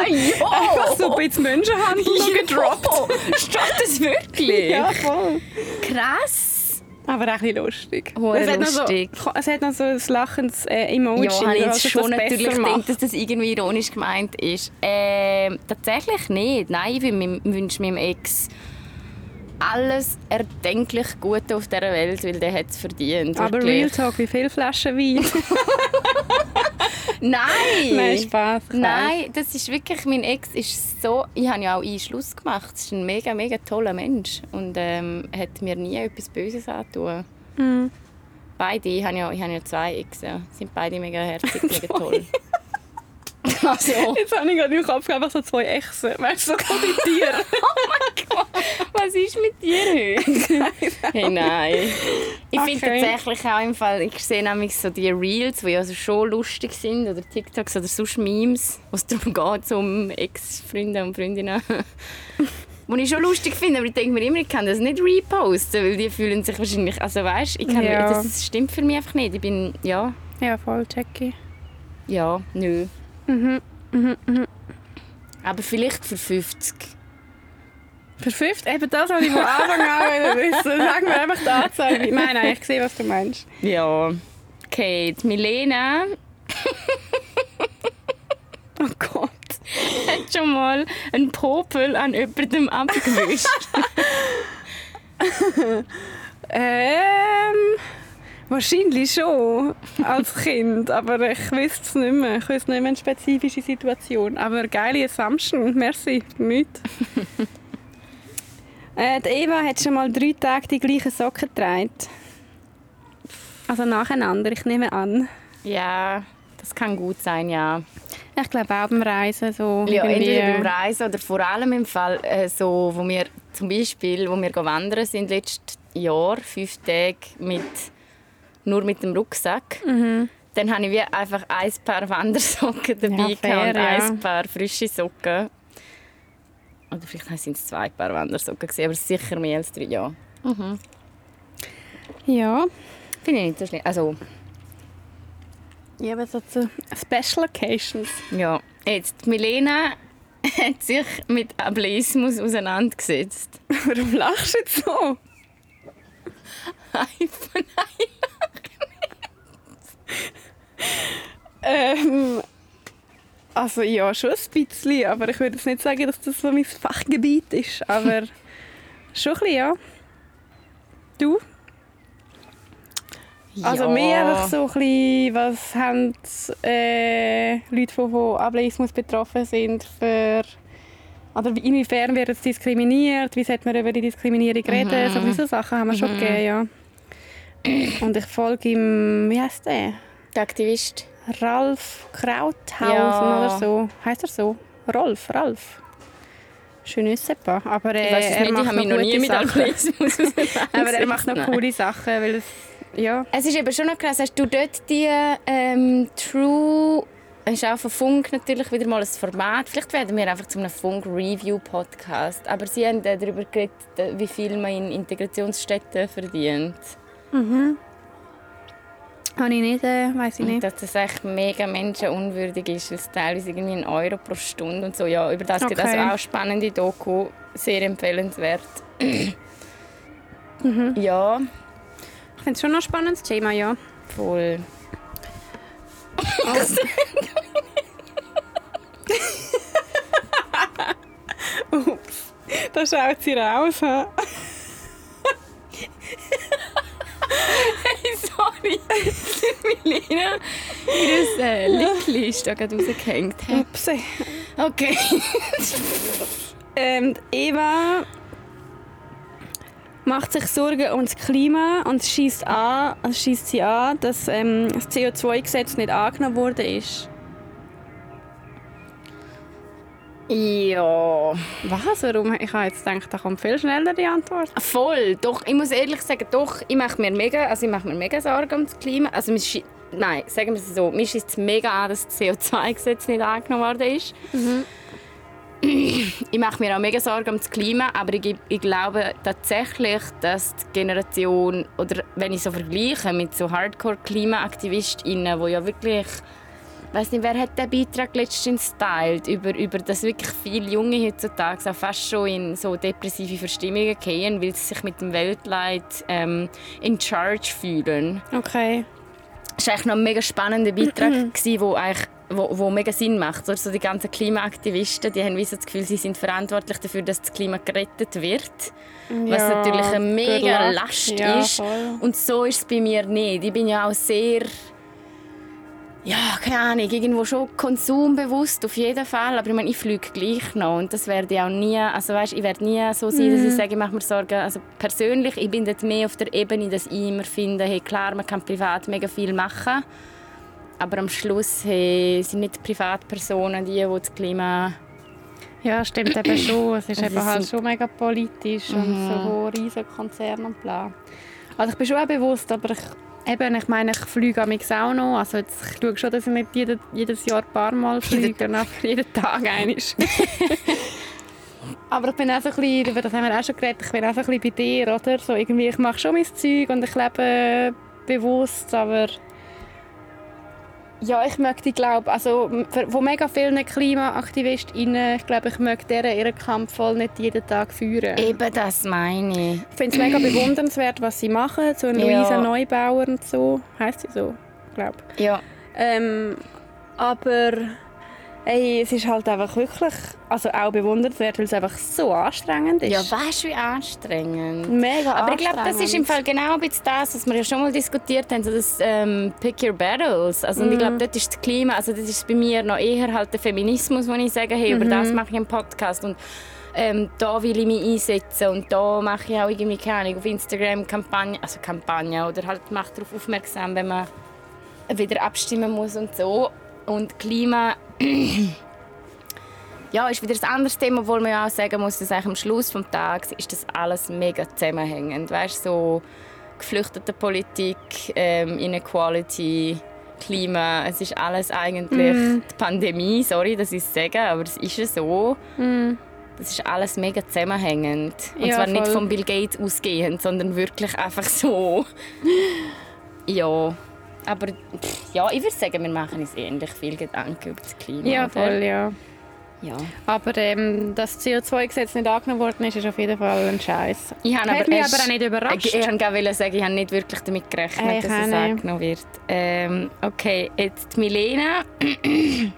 Einfach so ein bisschen Menschenhandel noch gedroppt. Stimmt das wirklich? Ja, voll. Krass. Aber auch ein bisschen lustig. Hure es, hat noch lustig. So, es hat noch so ein lachendes äh, Emoji. Ja, habe ich jetzt schon natürlich gedacht, dass das irgendwie ironisch gemeint ist. Ähm, tatsächlich nicht. Nein, ich wün- wünsche meinem Ex alles erdenklich Gute auf dieser Welt, weil der hat es verdient. Aber wirklich. Real Talk, wie viele Flaschen Wein? Nein! Nein, Spaß. Nein, das ist wirklich, mein Ex ist so, ich habe ja auch einen Schluss gemacht, es ist ein mega, mega toller Mensch und ähm, hat mir nie etwas Böses angetan. Mhm. beide, ich habe ja, ich habe ja zwei Ex, ja, sind beide mega herzig, mega toll. Also, Jetzt habe ich gerade im Kopf einfach so zwei Echsen. Weißt du, so die Tiere. was ist mit dir heute? hey, nein. Ich finde Okay. tatsächlich auch im Fall, ich sehe nämlich so die Reels, die also schon lustig sind, oder TikToks oder sonst Memes, wo es darum geht, um Ex-Freunde und Freundinnen. Die ich schon lustig finde, aber ich denke mir immer, ich kann das nicht reposten, weil die fühlen sich wahrscheinlich, also weißt, ich kann, Ja. das stimmt für mich einfach nicht. Ich bin, ja, Ja, voll, Jackie. ja, nö. Mhm. Aber vielleicht für 50. Für 50? Eben das, was ich von Anfang an wissen. Sag mir einfach die Anzahl. Nein, nein, ich sehe, was du meinst. Ja. Kate, Milena Oh Gott. hat schon mal einen Popel an jemandem abgewischt. Ähm, wahrscheinlich schon als Kind, aber ich wüsste es nicht mehr. Ich wüsste nicht mehr eine spezifische Situation. Aber geile Assumption, merci, nicht. äh, die Eva hat schon mal drei Tage die gleichen Socken getragen. Also nacheinander, ich nehme an. ja, das kann gut sein, ja. Ich glaube auch beim Reisen so. Ja, entweder beim Reisen oder vor allem im Fall, äh, so, wo wir zum Beispiel, wo wir wandern sind letztes Jahr, fünf Tage mit, nur mit dem Rucksack. Mhm. Dann habe ich wie einfach ein Paar Wandersocken dabei Ja, fair, und ja. ein Paar frische Socken. Oder vielleicht sind es zwei Paar Wandersocken, aber sicher mehr als drei, ja. Ja. Finde ich nicht so schlimm. Also, Ja, aber so zu Special Occasions. ja. Jetzt, Milena hat sich mit Ableismus auseinandergesetzt. Warum lachst du jetzt so? Einfach Ähm, also ja, schon ein bisschen, aber ich würde jetzt nicht sagen, dass das so mein Fachgebiet ist, aber schon ein bisschen, ja. Du? Also ja. mehr einfach so ein bisschen, was haben äh, Leute, die von Ableismus betroffen sind, für... Oder wie- inwiefern wird es diskriminiert, wie sollte man über die Diskriminierung reden, so diese Sachen haben wir schon gegeben, ja. Und ich folge ihm, wie heißt der? Der Aktivist. Ralf Krauthausen Ja. oder so. Heißt er so? Rolf, Ralf. Ne sais pas. Aber äh, er nicht, ich macht habe noch mich noch mit Sachen. Aber er macht noch coole Sachen, weil es, ja. Es ist eben schon noch krass, hast du dort die ähm, True... Ist auch von Funk natürlich wieder mal ein Format. Vielleicht werden wir einfach zu einem Funk-Review-Podcast. Aber sie haben darüber geredet, wie viel man in Integrationsstädten verdient. Habe ich nicht, äh, weiß ich nicht. dass das echt mega menschenunwürdig ist, es teilweise irgendwie ein Euro pro Stunde und so. Ja, über das geht Okay. also auch spannende Doku, sehr empfehlenswert. Ja, Ich finde es schon noch ein spannendes Thema, ja. voll. Ups. Da schaut sie raus. hä? Sorry, Milena, ihr äh, Lickli ist da gerade rausgehängt. hä? Ups. Okay. Ähm, Eva macht sich Sorgen um das Klima und schießt an, also schießt sie an, dass ähm, das CO2-Gesetz nicht angenommen worden ist. Ja, Was? Warum? Ich habe jetzt gedacht, da kommt viel schneller die Antwort. voll. Doch, ich muss ehrlich sagen, doch, ich mache mir mega, also ich mache mir mega Sorgen um das Klima. Also, nein, sagen wir es so, mir ist es mega an, dass das CO2-Gesetz nicht angenommen worden ist. Ich mache mir auch mega Sorgen um das Klima, aber ich, ich glaube tatsächlich, dass die Generation, oder wenn ich so vergleiche mit so Hardcore-KlimaaktivistInnen, die ja wirklich ich weiß nicht, wer hat den Beitrag letztens geteilt, über, über dass wirklich viele Junge heutzutage auch fast schon in so depressive Verstimmungen gehen, weil sie sich mit dem Weltleid ähm, in charge fühlen. Okay. Das war eigentlich noch ein mega spannender Beitrag, wo eigentlich wo, wo mega Sinn macht. Also die ganzen Klimaaktivisten, die haben so das Gefühl, sie sind verantwortlich dafür, dass das Klima gerettet wird. Was Ja, natürlich eine mega. Last Ja, ist. voll. Und so ist es bei mir nicht. Ich bin ja auch sehr ja, keine Ahnung, irgendwo schon konsumbewusst, auf jeden Fall. Aber ich meine, ich fliege gleich noch und das werde ich auch nie, also weißt, ich werde nie so sein, dass ich sage, ich mache mir Sorgen. Also persönlich, ich bin dort mehr auf der Ebene, dass ich immer finde, hey, klar, man kann privat mega viel machen, aber am Schluss hey, sind nicht Privatpersonen die, die das Klima Ja, stimmt eben schon. Es ist Also eben halt schon mega politisch und so riesige Konzerne und bla. Also ich bin schon auch bewusst, aber ich, eben, ich meine, ich fliege am auch noch. Also jetzt, ich schaue schon, dass ich nicht jede, jedes Jahr ein paar Mal fliege, und einfach jeden Tag einisch. aber ich bin auch so ein bisschen, über das haben wir auch schon geredet, ich bin auch so ein bisschen bei dir, oder? So irgendwie, ich mache schon mein Zeug und ich lebe bewusst, aber ja, ich möchte, glaube, also von mega vielen KlimaaktivistInnen, ich glaube, ich möchte deren ihren Kampf voll nicht jeden Tag führen. Eben das meine ich. Ich finde es mega bewundernswert, was sie machen. So ein Ja. Luisa Neubauer und so. Heißt sie so? Ich glaube. Ja. Ähm, aber ey, es ist halt einfach wirklich also auch bewundernswert, weil es einfach so anstrengend ist. Ja, weißt du, wie anstrengend. mega Aber ich glaube, das ist im. Fall genau ein bisschen das, was wir ja schon mal diskutiert haben, so das ähm, Pick Your Battles. Also, und ich glaube, dort ist das Klima, also das ist bei mir noch eher halt der Feminismus, wo ich sage, hey, über das mache ich einen Podcast und ähm, da will ich mich einsetzen und da mache ich auch irgendwie, keine Ahnung, auf Instagram Kampagne, also Kampagne oder halt mache darauf aufmerksam, wenn man wieder abstimmen muss und so. Und Klima ja, ist wieder ein anderes Thema, obwohl man ja auch sagen muss, dass eigentlich am Schluss des Tages ist das alles mega zusammenhängend. Weißt so geflüchtete Politik, ähm, Inequality, Klima, es ist alles eigentlich die Pandemie, sorry, dass ich es sage, aber es ist ja so. Das ist alles mega zusammenhängend. Und Ja, zwar nicht voll. von Bill Gates ausgehend, sondern wirklich einfach so. ja. Aber pff, ja, ich würde sagen, wir machen uns ähnlich viel Gedanken über das Klima. Ja, voll, ja. Ja. Aber ähm, dass das CO2-Gesetz nicht angenommen worden ist, ist auf jeden Fall ein Scheiß. Ich habe aber, mich aber auch nicht überrascht. Ich, ich wollte sagen, ich habe nicht wirklich damit gerechnet, Äh, ich dass es nicht. angenommen wird. Ähm, okay, jetzt Milena.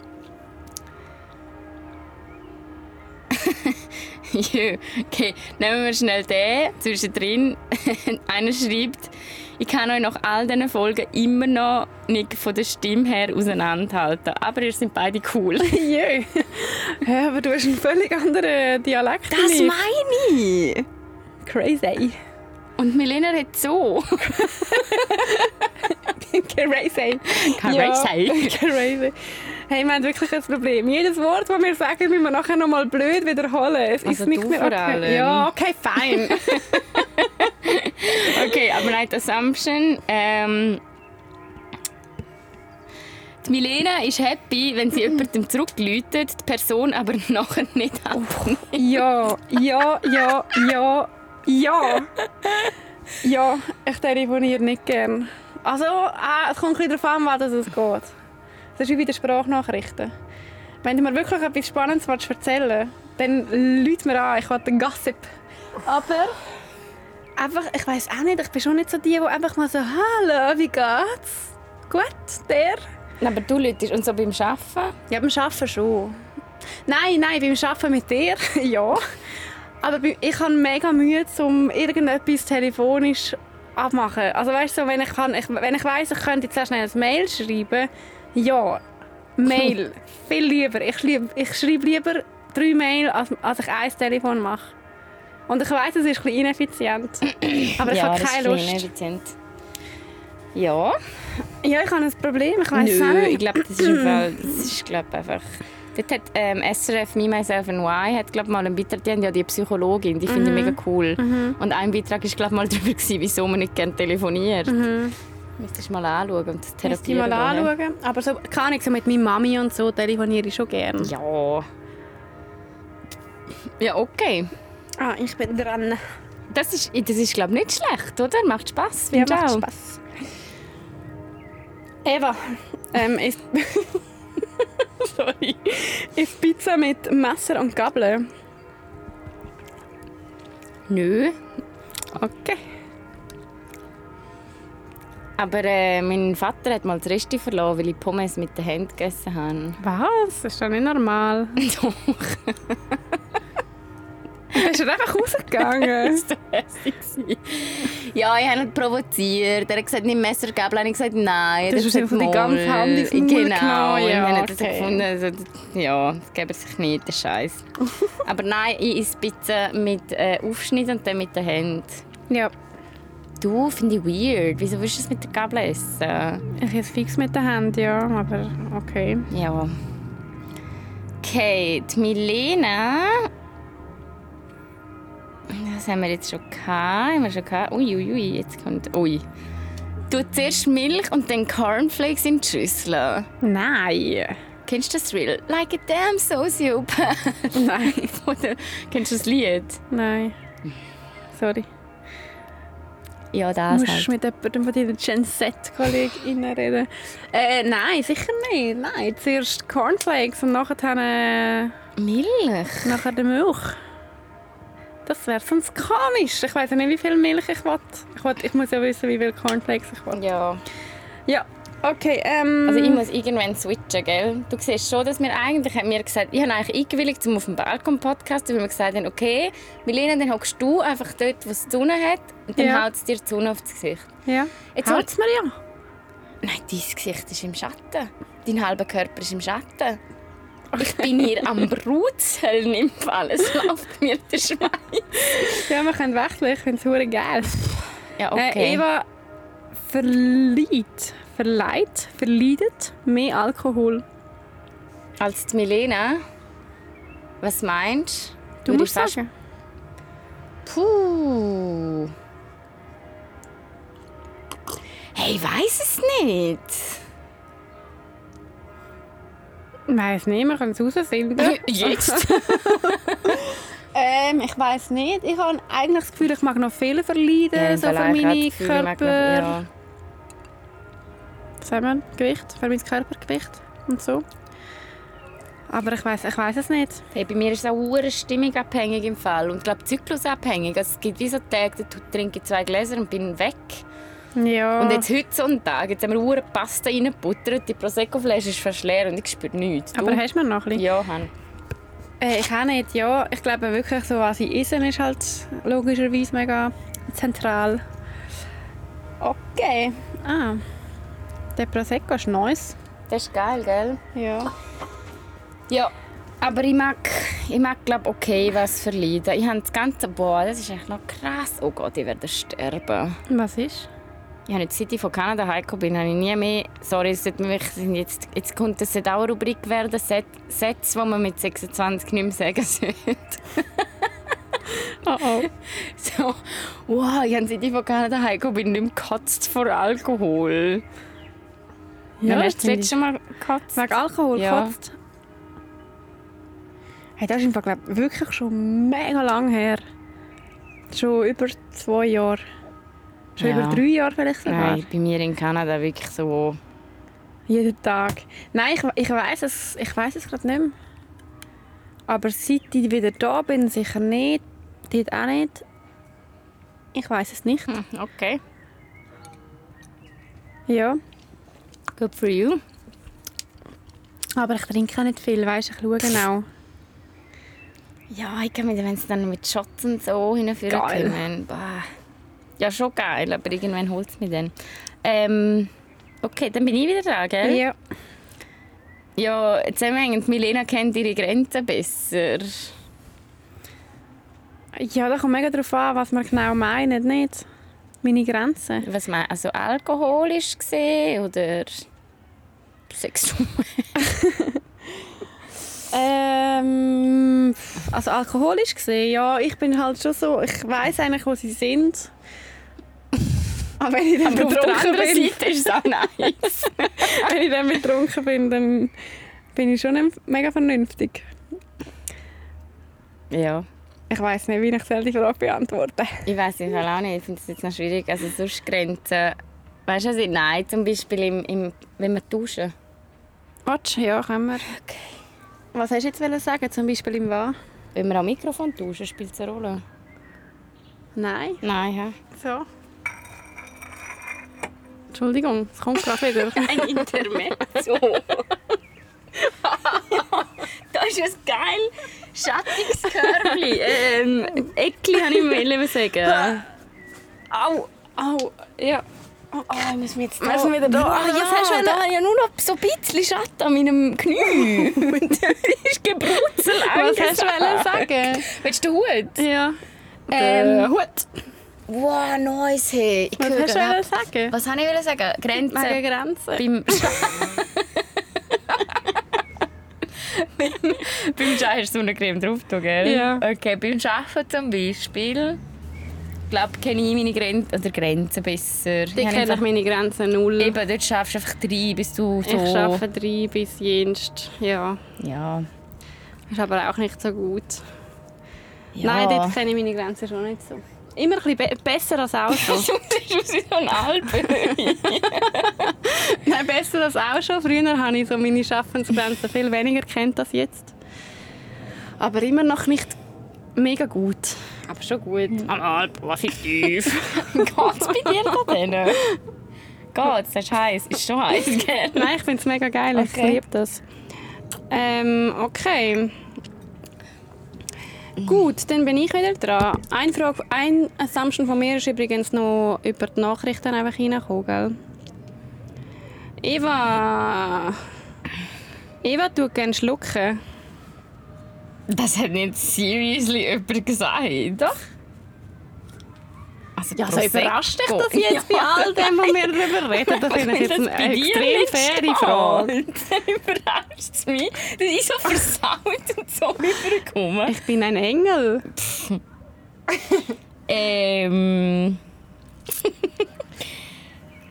Okay, nehmen wir schnell den zwischendrin. Einer schreibt, ich kann euch nach all diesen Folgen immer noch nicht von der Stimme her auseinanderhalten. Aber ihr seid beide cool. Jö. Hä, aber du hast einen völlig anderen Dialekt. als ich. meine ich! Crazy. Und Milena hat so. Crazy. Crazy. Crazy. Hey, wir haben wirklich ein Problem. Jedes Wort, das wir sagen, müssen wir nachher noch mal blöd wiederholen. Es Also ist nicht mehr vor okay. allem. Ja, okay, fein. Okay, aber Night Assumption. Ähm, die Milena ist happy, wenn sie jemandem zurückläutet, die Person aber nachher nicht abnimmt. ja, ja, ja, ja, ja. Ja, ich telefoniere nicht gern. Also, ah, es kommt ein bisschen darauf an, was es geht. Das ist wie bei den Sprachnachrichten. Wenn du mir wirklich etwas Spannendes erzählen willst, dann lüt mir an, ich will den Gossip. Aber einfach, ich weiß auch nicht, ich bin schon nicht so die, die einfach mal so «Hallo, wie geht's?» «Gut, der?» Aber du läutest und so beim Arbeiten? Ja, beim Arbeiten schon. Nein, nein, beim Arbeiten mit dir, ja. Aber ich habe mega Mühe, um irgendetwas telefonisch abmachen. Also weißt du, wenn ich, kann, ich, wenn ich weiss, ich könnte jetzt sehr schnell ein Mail schreiben, ja, Mail, viel lieber. Ich, ich schreibe lieber drei Mail, als, als ich ein Telefon mache. Und ich weiss, es ist ein bisschen ineffizient. Aber ich ja, habe das keine ist ein Lust. ineffizient. Ja, Ja, ich habe ein Problem, ich weiss es nicht. ich glaube, das ist Fall, das ist glaub, einfach... Dort hat ähm, SRF Me, Myself and Why hat, glaub, mal einen Beitrag, die haben ja die Psychologin, die finde ich mega cool. Und ein Beitrag war glaub, mal darüber, gewesen, wieso man nicht gerne telefoniert. Müsstest du mal anschauen und das Müsste therapieren mal lassen. anschauen. Aber so, kann ich so mit meiner Mami und so telefoniere ich schon gerne. Ja. Ja, okay. Ah, ich bin dran. Das ist, das ist glaube ich, nicht schlecht, oder? Macht Spass. Ja, macht auch? Spaß. Eva, ähm, ist... Sorry. Ist Pizza mit Messer und Gabel? Nö. Okay. Aber äh, mein Vater hat mal das Reste verloren, weil ich Pommes mit den Händen gegessen habe. Was? Das ist doch nicht normal. Doch. Ich bin ist er einfach rausgegangen. Das war hässlich. Ja, ich habe ihn provoziert. Er hat gesagt, nimm Messer, Gabel. Ich gesagt, nein. Du hast hat einfach die ganze. Hand ins Maul Genau. genommen, Und ja, so okay. gefunden, also, ja, das geben sich nicht, der Scheiß. Aber nein, ich esse Pizza mit äh, Aufschnitt und dann mit den Händen. Ja, Du, finde ich weird. Wieso willst du das mit der Gabel essen? ich esse fix mit der Hand, ja, aber okay. Ja. Okay, die Milena. Das haben wir jetzt schon gehabt. Haben wir schon gehabt. Ui, ui, ui, jetzt kommt. Ui. Du zuerst Milch und dann Cornflakes in die Schüssel. Nein. Kennst du das Real? Like a damn sociopath. Nein. Oder kennst du das Lied? Nein. Sorry. Ja, das musst halt. mit jemandem von deinen Gen Z-KollegInnen reden. Äh, nein, sicher nicht. Nein, zuerst Cornflakes und nachher, äh, Milch? nachher die Milch. Das wäre sonst komisch. Ich weiß ja nicht, wie viel Milch ich will. Ich, will, ich muss ja wissen, wie viel Cornflakes ich will. Ja. Ja, okay. Ähm, Also ich muss irgendwann switchen, gell? Du siehst schon, dass wir eigentlich, haben wir gesagt, ich habe eigentlich eingewilligt, um auf dem Balkon Podcast, weil wir gesagt haben, okay, Milena, dann hockst du einfach dort, wo es die Sonne hat, und dann Ja. haut es dir die Sonne aufs Gesicht. ja. Jetzt Jetzt Halt's mir ja. Nein, dein Gesicht ist im Schatten. Dein halber Körper ist im Schatten. Ich bin hier am Brutzeln im Fall. Es läuft mir der Schweiß. Ja, wir können wechseln. Ich finde es verdammt geil. Ja, Äh, okay. Eva verleiht, verleiht, verleidet mehr Alkohol. Als die Milena, was meinst Du Würde musst sagen. Puh. Hey, ich weiß es nicht. Weiß nicht, wir können es herausfinden. Jetzt? ähm, ich weiß nicht. Ich habe eigentlich das Gefühl, ich mag noch viel verleiden, so für meine Körper. Ja. Was haben wir? Gewicht, für mein Körpergewicht und so. Aber ich weiß, ich weiß es nicht. Hey, bei mir ist es auch stimmungabhängig im Fall und ich glaube zyklusabhängig. Also es gibt wie so Tage, da trinke ich zwei Gläser und bin weg. Ja. Und jetzt heute so ein Tag, jetzt haben wir hure Pasta reingebuttert, die Prosecco-Flasche ist fast leer und ich spüre nichts. Du? aber hast du mir noch ein bisschen? Ja, Han. Äh, ich auch nicht, ja. Ich glaube wirklich, so was ich esse, ist halt logischerweise mega zentral. Okay. Ah. Der Prosecco ist nice. Das ist geil, gell? Ja. Ja, aber ich mag, ich mag glaube okay was verleiden. Ich habe das ganze, boah, das ist echt noch krass. Oh Gott, ich werde sterben. Was ist? Ich habe jetzt, seit ich von Kanada heimgekommen bin, habe ich nie mehr, sorry, es mich, jetzt, jetzt kommt das auch eine Rubrik werden, Set- Sätze, die man mit 26 nicht mehr sagen sollte. Oh oh. So, wow, ich habe seit ich von Kanada heimgekommen bin, nicht mehr gekotzt vor Alkohol. Ja, Wann hast du das letzte Mal gekotzt? Wegen Alkohol Ja. gekotzt? Hey, das ist im Fall, glaub, ich, wirklich schon mega lang her. Schon über zwei Jahre. Schon Ja. über drei Jahre vielleicht sogar. Nein, bei mir in Kanada wirklich so... Jeden Tag. Nein, ich, ich weiß es, ich weiß es gerade nicht mehr. Aber seit ich wieder da bin, sicher nicht. Dort auch nicht. Ich weiß es nicht. Hm, Okay, Ja. good for you. Aber ich trinke auch nicht viel, weißt du, ich schaue genau. Ja, ich kann mir, wenn sie dann mit Shots und so hinführen können. Bah. Ja, schon geil, aber irgendwann holt es mich dann. Ähm, okay, dann bin ich wieder da, gell? Ja. Ja, zusammenhängend, Milena kennt ihre Grenzen besser. Ja, da kommt mega darauf an, was wir genau meinen, nicht? Meine Grenzen. Was meinst Also alkoholisch gesehen oder sexuell? Ähm, also alkoholisch gesehen, ja, ich bin halt schon so, ich weiß eigentlich, wo sie sind. Aber wenn ich dann Aber betrunken bin, Seite ist es auch nice. wenn ich dann betrunken bin, dann bin ich schon mega vernünftig. ja, Ich weiß nicht, wie ich die Frage beantworten ich weiß es auch nicht. Ich finde es jetzt noch schwierig. Also sonst Grenzen... Weißt du, also nein, zum Beispiel im, im, wenn wir duschen. Watsch, ja, können wir. Was hast du jetzt sagen, zum Beispiel im Was? Wenn wir am Mikrofon duschen, spielt es eine Rolle? Nein. Nein, ja. So. Entschuldigung, es kommt gerade wieder. Ein Intermezzo. das ist es geil. Schattiges Körbli. ähm, Eckli habe ich mir sagen. Au, au, ja. Oh, ich muss mir jetzt Wir sind wieder da. Ah, ja, was hast du da habe ich ja nur noch so ein bisschen Schatten an meinem Knie. Und das ist gebrutzelt. Was hast du sagen? Willst du den Hut? Ja. Ähm, Der Hut. Wow, nice. Hey. Ich Was hast du gerade- wollen sagen? Was habe ich wollen sagen? Grenzen Wegen Grenzen. beim beim, beim Schach hast du so eine Creme drauf, gell? Ja. Okay, beim Arbeiten zum Beispiel, glaube kenne ich meine Grenzen, oder Grenzen besser. Ich kenne einfach- meine Grenzen null. Eben, dort schaffst du einfach drei, bis du so... Ich arbeite drei bis jenst. Ja. Ja. Ist aber auch nicht so gut. ja. Nein, dort kenne ich meine Grenzen schon nicht so. Immer ein bisschen be besser als auch schon. Du siehst aus wie so ein Alpenhöhe. Nein, besser als auch schon. Früher habe ich so meine Schaffensgrenzen viel weniger kennt als jetzt. Aber immer noch nicht mega gut. Aber schon gut. Am Alp, was ist tief? Geht's bei dir da denn? Geht's? Das ist heiß. Ist schon heiß, gell? Nein, ich finde es mega geil. Ich Okay. liebe das. Ähm, okay. Gut, dann bin ich wieder dran. Eine Frage, ein Assumption von mir ist übrigens noch über die Nachrichten einfach reingekommen, gell? Eva... Eva tut gerne schlucken. Das hat nicht seriously jemand gesagt. Doch. Also, Ja, so Prosecco. überrascht dich das jetzt bei all dem, was wir darüber reden? Das ich jetzt eine extrem faire Frage. überrascht es mich, dass ich so versaut und so überkomme. Ich bin ein Engel. Ähm.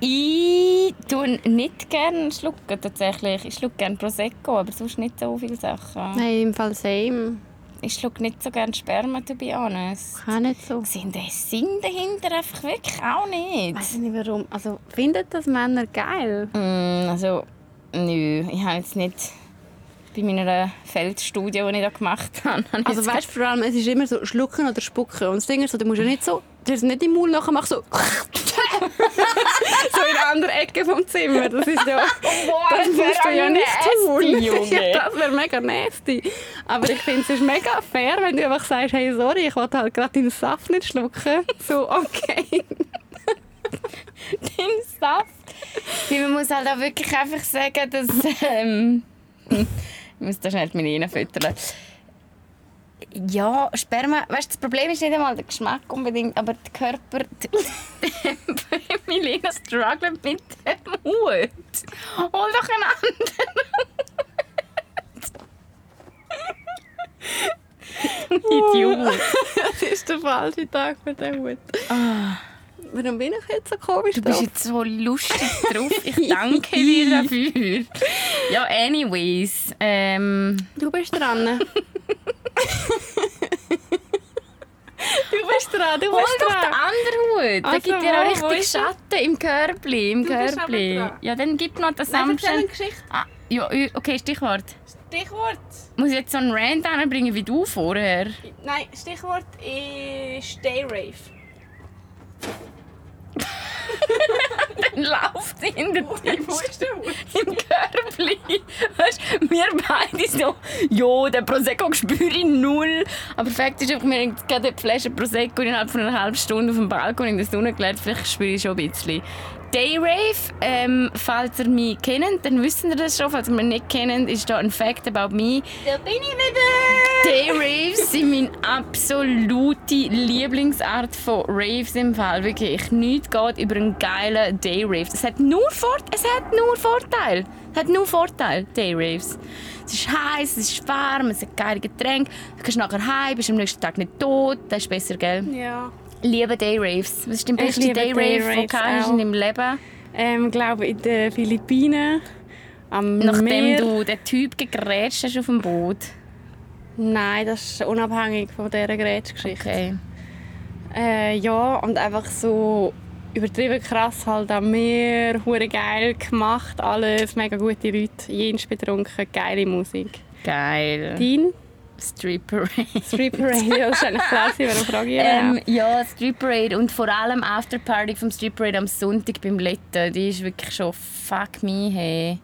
ich tue nicht gerne schlucken, tatsächlich. Ich schlucke gerne Prosecco, aber sonst nicht so viele Sachen. Nein, im Fall same. Ich schlucke nicht so gerne Sperma, to be honest. Kann nicht so. Sind der Sinn dahinter einfach wirklich auch nicht? weiß nicht warum. Also, finden das Männer geil? Mm, also, nö, ich habe jetzt nicht bei meiner Feldstudie, die ich da gemacht habe. habe Also weißt du, vor allem, es ist immer so schlucken oder spucken. Und das Ding ist so, du musst ja nicht so, du hast nicht im Maul nachher machst so so in der anderen Ecke vom Zimmer. Das ist ja, das musst du ja nicht tun. Junge. Das wäre mega nasty. Aber ich finde es ist mega fair, wenn du einfach sagst, hey, sorry, ich wollte halt gerade deinen Saft nicht schlucken. So, okay. den Saft. Ja, man muss halt auch wirklich einfach sagen, dass... Ähm, ich muss da schnell meine Ine füttern. Ja, Sperma, weißt, das Problem ist nicht einmal der Geschmack unbedingt, aber der Körper... Milena struggelt mit dem Hut. Hol doch einen anderen. Idiot. Das ist der falsche Tag für den Hut. Warum bin ich jetzt so komisch Du bist drauf? jetzt so lustig drauf. Ich danke dir dafür. Ja, anyways. Ähm, Du bist dran. du bist dran, du hol bist doch den dran. anderen Hut. Also, gibt dir auch richtig? Schatten im Körbli. Im Du bist Körbli. dran. Ja, dann gib noch das Samstag. Geschichte. Ah, ja, okay, Stichwort. Stichwort. Muss ich jetzt so einen Rant anbringen wie du vorher? Nein, Stichwort ist Day Rave. Dann lauft sie in Tisch. ist der Hut? im Körbli. Weißt, wir beide so, ja, den Prosecco spüre ich null. Aber Fakt ist einfach, wir haben gerade eine Flasche Prosecco innerhalb von einer halben Stunde auf dem Balkon in der Sonne gelegt. Vielleicht spüre ich schon ein bisschen. Dayrave, ähm, falls ihr mich kennt, dann wisst ihr das schon. Falls ihr mich nicht kennt, ist da ein Fact about me. Da bin ich wieder. Dayraves sind meine absolute Lieblingsart von Raves im Fall. Wirklich, nichts geht über einen geilen Dayrave. Es hat nur, Fort es hat nur Vorteile. Es hat nur Vorteile, Dayraves. Es ist heiß, es ist warm, es hat geile Getränke. Du gehst nachher heim, bist am nächsten Tag nicht tot. Das ist besser, gell? Ja. Liebe Dayraves. Was ist dein Ich liebe Dayrave, den du in deinem Leben? Ähm, glaube in den Philippinen. Am Nachdem Meer. du den Typ gegrätscht hast auf dem Boot. Nein, das ist unabhängig von dieser Gerätschgeschichte. Okay. Äh, ja, und einfach so übertrieben krass halt am Meer, hure geil gemacht, alles, mega gute Leute, jenes betrunken, geile Musik. Geil. Dein Street Parade. Street Radio, das ist eigentlich klar, warum frage ich Ähm, ja, Street Parade und vor allem Afterparty vom Street Parade am Sonntag beim Letten, die ist wirklich schon fuck me hey.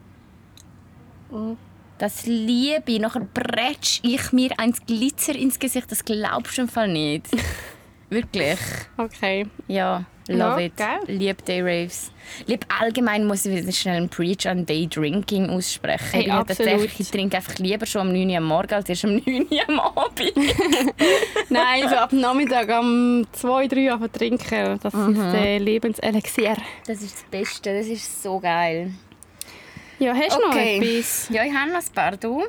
Das liebe ich. Nachher bretsch ich mir eins Glitzer ins Gesicht. Das glaubst du im Fall nicht. Wirklich. Okay. Ja, love Ja, it. geil. Lieb Day-Raves. Lieb allgemein muss ich wieder schnell einen Preach an Day-Drinking aussprechen. Hey, ich, tatsächlich- ich trinke einfach lieber schon um 9 Uhr am Morgen als erst um 9 Uhr am Abend. Nein, so ab Nachmittag um 2, 3 Uhr trinken. Das ist der Lebenselixier. Das ist das Beste. Das ist so geil. Ja, hast du Okay. noch etwas? Ja, ich habe noch ein paar. Du?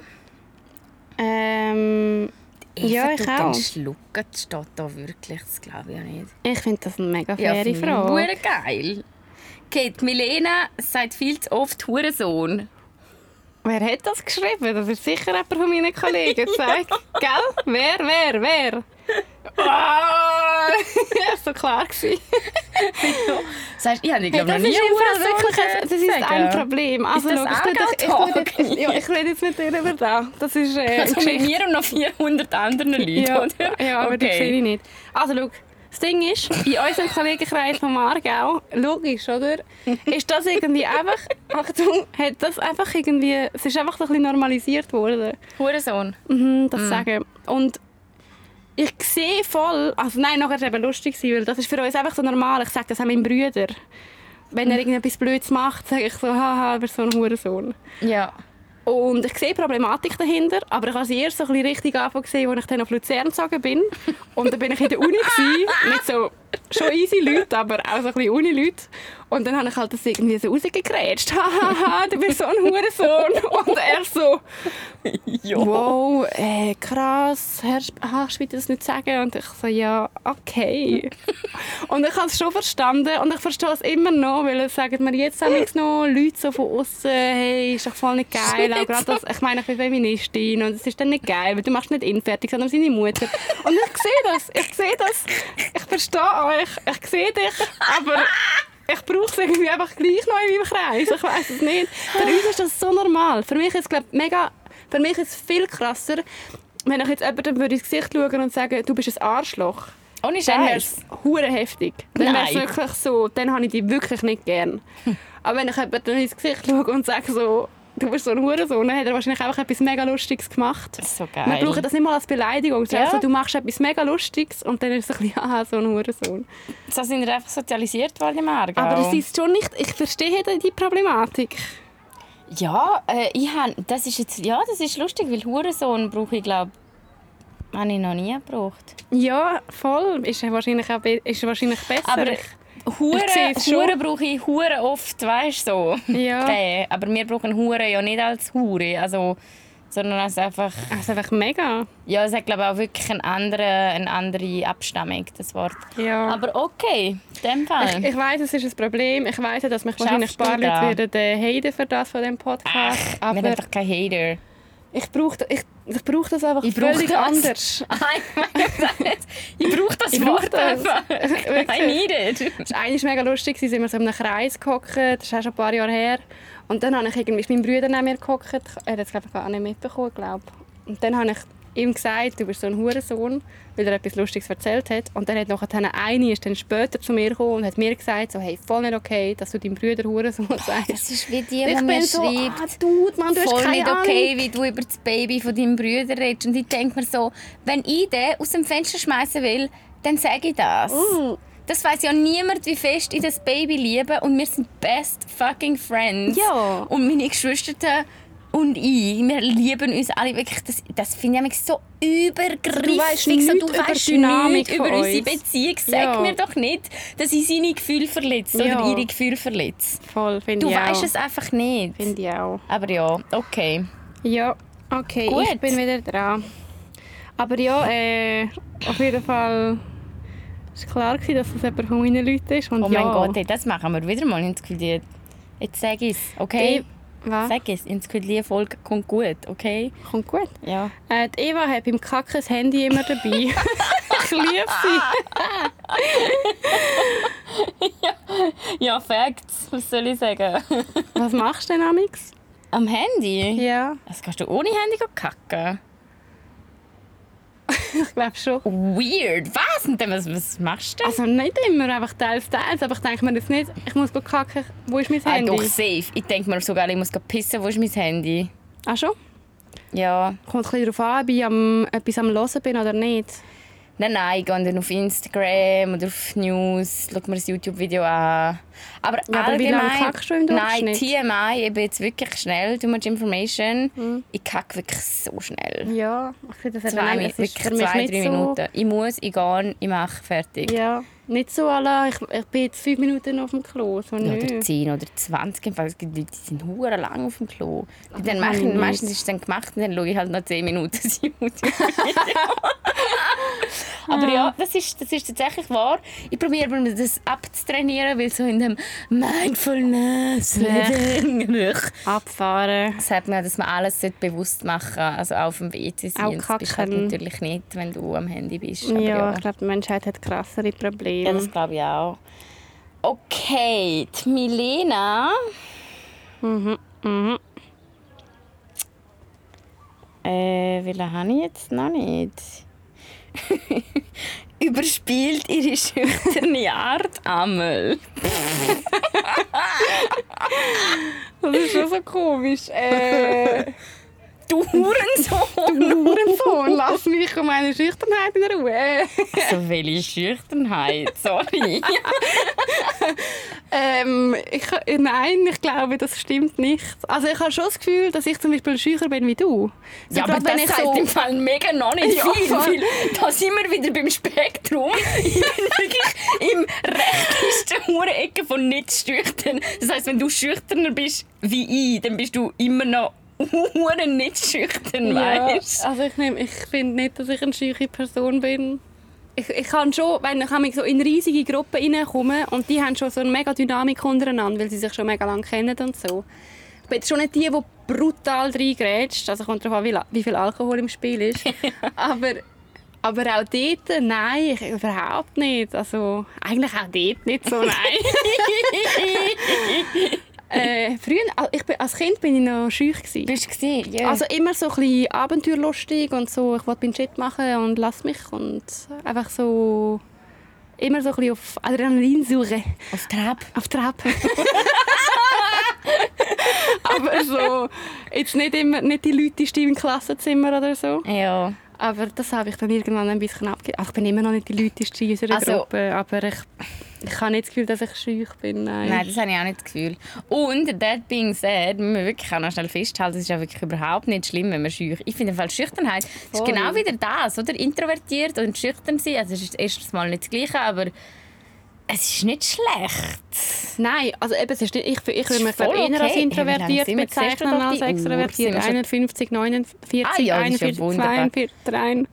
Ähm, ja, ich auch. Schlucken das steht da wirklich. Das glaube ich ja nicht. Ich finde das eine mega Ja, faire ich Frage. hure geil. Die Milena sagt viel zu oft Hurensohn. Wer hat das geschrieben? Das ist sicher jemand von meinen Kollegen. Sag, gell? Wer, wer, wer? Ah, das war so klar. Sagst, ich habe Hey, glaube das, noch nie ist wirklich ein, das ist ein Problem. Also, das schau, ich, ich, jetzt- ja, ich rede jetzt mit dir über das. Das ist äh, Also mit mir und noch 400 anderen Leuten, ja, oder? ja, aber die sehe ich nicht. Also, schau. Das Ding ist, in unserem Kollegenkreis von Margau, logisch, oder? Ist das irgendwie einfach, Achtung, hat das einfach irgendwie, es ist einfach so ein bisschen normalisiert worden. Hurensohn. Mhm, das sagen. Und ich sehe voll, also nein, nachher war es eben lustig, weil das ist für uns einfach so normal. Ich sage das auch meinem Bruder. Wenn er irgendetwas Blödes macht, sage ich so, haha, bist so ein Hurensohn. Ja. Und ich sehe die Problematik dahinter, aber ich habe sie erst so ein bisschen richtig angefangen als ich dann auf Luzern gezogen bin. Und dann bin ich in der Uni, mit so schon easy Leuten, aber auch so ein bisschen Uni-Leute. Und dann habe ich halt das irgendwie so rausgegrätscht. Hahaha, du bist so ein Hurensohn. Und er so, wow, äh, krass, hast, hast du das nicht sagen? Und ich so, ja, okay. und ich habe es schon verstanden und ich verstehe es immer noch, weil es sagen mir jetzt nämlich noch Leute so von außen, hey, ist doch voll nicht geil. Auch gerade das, ich meine, ich bin Feministin und es ist dann nicht geil, weil du machst nicht ihn fertig, sondern seine Mutter. Und ich sehe das, ich sehe das, ich verstehe euch, ich sehe dich, aber ich brauche es irgendwie einfach gleich noch in meinem Kreis. Ich weiß es nicht. Für uns ist das so normal. Für mich ist es glaub, mega, für mich ist es viel krasser, wenn ich jetzt jemandem würde ins Gesicht schauen und sagen, du bist ein Arschloch. Ohne Dann wäre es heftig. Dann wäre es wirklich so, dann habe ich dich wirklich nicht gern. Aber wenn ich jemandem ins Gesicht schaue und sage so, du bist so ein Hurensohn, dann hat er wahrscheinlich einfach etwas mega Lustiges gemacht. Das ist so Wir geil. brauchen das nicht mal als Beleidigung. Es Ja. einfach so, du machst etwas mega Lustiges und dann ist es ein bisschen, aha, so ein Hurensohn. So sind wir einfach sozialisiert worden im Aargau. Aber das ist schon nicht, ich verstehe die Problematik. Ja, äh, ich han, das ist jetzt, ja, das ist lustig, weil Hurensohn brauche ich, glaube habe ich noch nie gebraucht. Ja, voll. Ist wahrscheinlich, auch ist wahrscheinlich besser. Aber Hure. Hure brauche ich Hure oft, weißt du so. Ja. Den. Aber wir brauchen Hure ja nicht als Hure, also, sondern als einfach... es ist einfach mega. Ja, es hat glaube ich auch wirklich eine andere, eine andere Abstammung, das Wort. Ja. Aber okay, in dem Fall. ich, ich weiß, es ist ein Problem. Ich weiß, dass mich Schaffst wahrscheinlich ein paar? Leute werden äh, haten für das von dem Podcast. wir sind aber einfach kein Hater. Ich brauche ich, ich brauch das einfach Ich brauch völlig das. anders. ich brauche das Ich brauch Wort das. einfach. I need it. Es war eigentlich mega lustig, sind wir so in einem Kreis gehockt, das ist auch schon ein paar Jahre her. Und dann habe ich irgendwie, ist mein Bruder neben mir gehockt, er hat es gar nicht mitbekommen, glaube Und dann habe ich ihm gesagt, du bist so ein Hurensohn, weil er etwas Lustiges erzählt hat. Und dann hat nachher eine ist dann später zu mir gekommen und hat mir gesagt, so, hey, voll nicht okay, dass du deinem Bruder Hurensohn sagst. Das ist wie die, die mir so, schreibt. ah, Dude, Mann, du hast voll nicht okay, Ahnung. wie du über das Baby von deinem Bruder redest. Und ich denke mir so, wenn ich den aus dem Fenster schmeißen will, dann sage ich das. Mm. Das weiß ja niemand, wie fest ich das Baby liebe. Und wir sind best fucking friends. Ja. Und meine Geschwister und ich, wir lieben uns alle wirklich. Das, das finde ich so übergriffig. Du weisst so, nichts du über weisst die Dynamik nichts über unsere uns. Beziehung. Sag Ja. mir doch nicht, dass ich seine Gefühle verletze Ja. oder ihre Gefühle verletze. Voll, finde Du ich weißt auch. es einfach nicht. Finde ich auch. Aber ja, okay. Ja, okay, Gut. ich bin wieder dran. Aber ja, äh, auf jeden Fall war klar, gewesen, dass das jemand von meinen Leuten ist. Und Oh ja, mein Gott, hey, das machen wir wieder mal. Ich das Gefühl, Jetzt sag es, okay? Ich, was? Sag es, ich habe das Gefühl, die Folge kommt gut, okay? Kommt gut. Ja. Äh, die Eva hat beim Kacken das Handy immer dabei. ich liebe sie. Ja, Facts, was soll ich sagen? Was machst du denn, Amix? Am Handy? Ja, Was kannst du ohne Handy kacken? Ich glaube schon. Weird, was? Und dann, was, was machst du? Also nicht immer, einfach teils, teils. Aber ich denke mir jetzt nicht, ich muss kacken, wo ist mein Ah, Handy? doch, safe. Ich denke mir sogar, ich muss pissen, wo ist mein Handy? Ach schon? Ja. Kommt ein bisschen darauf an, ob ich am, etwas am Hören bin oder nicht. Nein, nein, ich gehe dann auf Instagram oder auf News, schaue mir das YouTube-Video an. Aber, Ja, aber wie lange allgemein- kackst du im Nein, Durchschnitt? TMI, ich bin jetzt wirklich schnell, too much information. Ich kacke wirklich so schnell. Ja, ich finde das Zwei, eben- ist wirklich zwei, drei so, Minuten. Ich muss, ich gehe, ich mache, fertig. Ja, nicht so alle, ich, ich bin jetzt fünf Minuten auf dem Klo. So, Ja, oder 10 oder 20. Im Fall, Es gibt Leute, die sind hure lang auf dem Klo. Die dann kann ich machen, meistens ist es dann gemacht und dann schaue ich halt noch 10 Minuten das. Aber ja, das ist, das ist tatsächlich wahr. Ich probiere mir das abzutrainieren, weil so in dem Mindfulness Abfahren. sagt man, dass man alles bewusst machen sollte, also auf dem WC sein. Auch Das bist halt natürlich nicht, wenn du am Handy bist. Ja, ja. ich glaube, die Menschheit hat krassere Probleme. Ja, das glaube ich auch. Okay, Milena. Mhm, mhm. Äh, welche habe ich jetzt noch nicht? Überspielt ihre schüchterne Art einmal. Das ist schon so komisch. Äh, Du Hurensohn! Hurensohn, lass mich um meine Schüchternheit in Ruhe. Äh, So welche Schüchternheit, sorry. ähm, ich, nein, ich glaube, das stimmt nicht. Also ich habe schon das Gefühl, dass ich zum Beispiel schücher bin wie du. So ja, aber das heißt im Fall mega noch nicht Ja, viel, weil da sind wir wieder beim Spektrum. Ich bin wirklich im rechtesten Hurenecke von nicht schüchtern. Das heißt, wenn du schüchterner bist wie ich, dann bist du immer noch Huren nicht schüchtern, Ja, weißt also ich, nehm, ich finde nicht, dass ich eine schüche Person bin. Ich, ich kann schon, wenn ich so in riesige Gruppen reinkomme und die haben schon so eine mega Dynamik untereinander, weil sie sich schon mega lange kennen und so. Ich bin schon nicht die, die brutal reingrätscht. Also kommt darauf an, wie viel Alkohol im Spiel ist. aber, aber auch dort, nein, ich, überhaupt nicht. Also eigentlich auch dort nicht so, nein. äh, früher, ich bin, als Kind bin ich noch schüch. Gewesen. Bist du gewesen? Ja. Also immer so ein bisschen abenteuerlustig und so, ich wollte meinen Shit machen und lass mich und einfach so immer so ein bisschen auf Adrenalinsuche, auf Trab. auf Trab. Aber so, jetzt nicht immer, nicht die Leute im Klassenzimmer oder so. Ja. Aber das habe ich dann irgendwann ein bisschen abgegeben. Ich bin immer noch nicht die Leute in unserer Also- Gruppe, aber ich, ich habe nicht das Gefühl, dass ich schüch bin. Nein. Nein, das habe ich auch nicht das Gefühl. Und, that being said, müssen wir wirklich auch noch schnell festhalten, es ist ja wirklich überhaupt nicht schlimm, wenn man schüch Ich finde, Fall Schüchternheit ist Voll. genau wieder das, oder? Introvertiert und schüchtern sein. Also, es ist erstens mal nicht das Gleiche, aber es ist nicht schlecht. Nein, also eben, es ist nicht, ich, ich ist würde mich glaub, eher als okay. introvertiert wir? Siehst du bezeichnen als extrovertiert. Sind wir schon- 51, 49, Ah ja, das ist ja 41, wunderbar. 42, 43.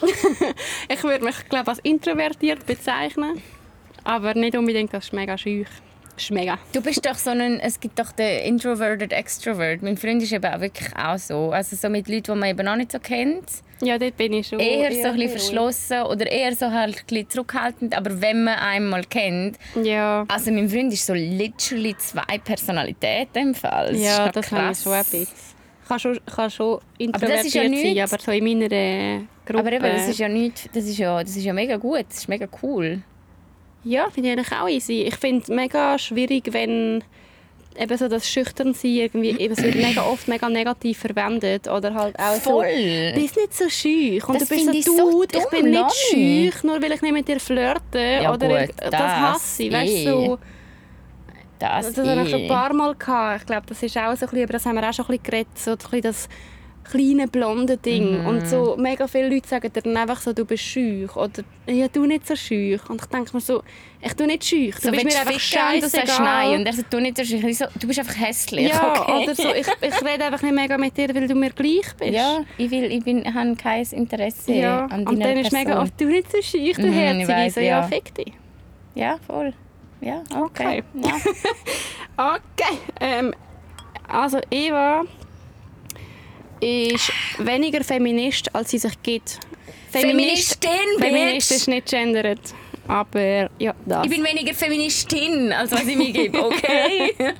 ich würde mich glaube als introvertiert bezeichnen, aber nicht unbedingt als mega schüch. Ist mega. Du bist doch so ein, es gibt doch den Introverted Extrovert. Mein Freund ist eben auch wirklich auch so. Also so mit Leuten, die man eben noch nicht so kennt. Ja, dort bin ich schon. Eher so ein bisschen verschlossen oder eher so halt ein bisschen zurückhaltend. Aber wenn man einmal kennt, Ja, Also mein Freund ist so literally zwei Personalitäten im Fall. Das ja ist das habe ich krass. schon ein bisschen. Ich kann schon, kann schon Aber das ist ja introvertiert sein, nichts. aber so in meiner Gruppe... Aber eben, das ist ja nicht, das ist ja, das ist ja mega gut, das ist mega cool. Ja, finde ich eigentlich auch easy. Ich finde es mega schwierig, wenn eben so das Schüchternsein irgendwie, eben, wird mega oft mega negativ verwendet oder halt auch so... Voll. Du bist nicht so schüch. Und Das du bist so, ich so Dude, ich dumm, bin nicht schüch, nur weil ich nicht mit dir flirte. Ja, oder gut, das, das hasse ich. Weißt, eh. so, Das, das habe ich eh. ein paar Mal gehabt. Ich glaube, das ist auch so ein bisschen, aber das haben wir auch schon ein bisschen geredet, so ein bisschen das kleine blonde Ding. Mhm. Und so mega viele Leute sagen dann einfach so, du bist schüch oder ja, du nicht so schüch. Und ich denke mir so, ich tu nicht schüch, du so, bist mir einfach scheißegal. und er sagt, du nicht, das ist so, du bist einfach hässlich. Ja, okay? oder so, ich, ich rede einfach nicht mega mit dir, weil du mir gleich bist. Ja, ich, will, ich bin, habe kein Interesse Ja, an deiner und dann ist Person. mega oft, du nicht so schüch, du ich Herzige. weiss, so, ja, ja. fick dich. Ja, voll. Ja, okay. Okay. Ja. Okay. Ähm, also Eva ist weniger Feminist, als sie sich gibt. Feministin, Feminist Bitch! ist nicht gendert. Aber ja, das. Ich bin weniger Feministin, als was ich mir gebe, okay?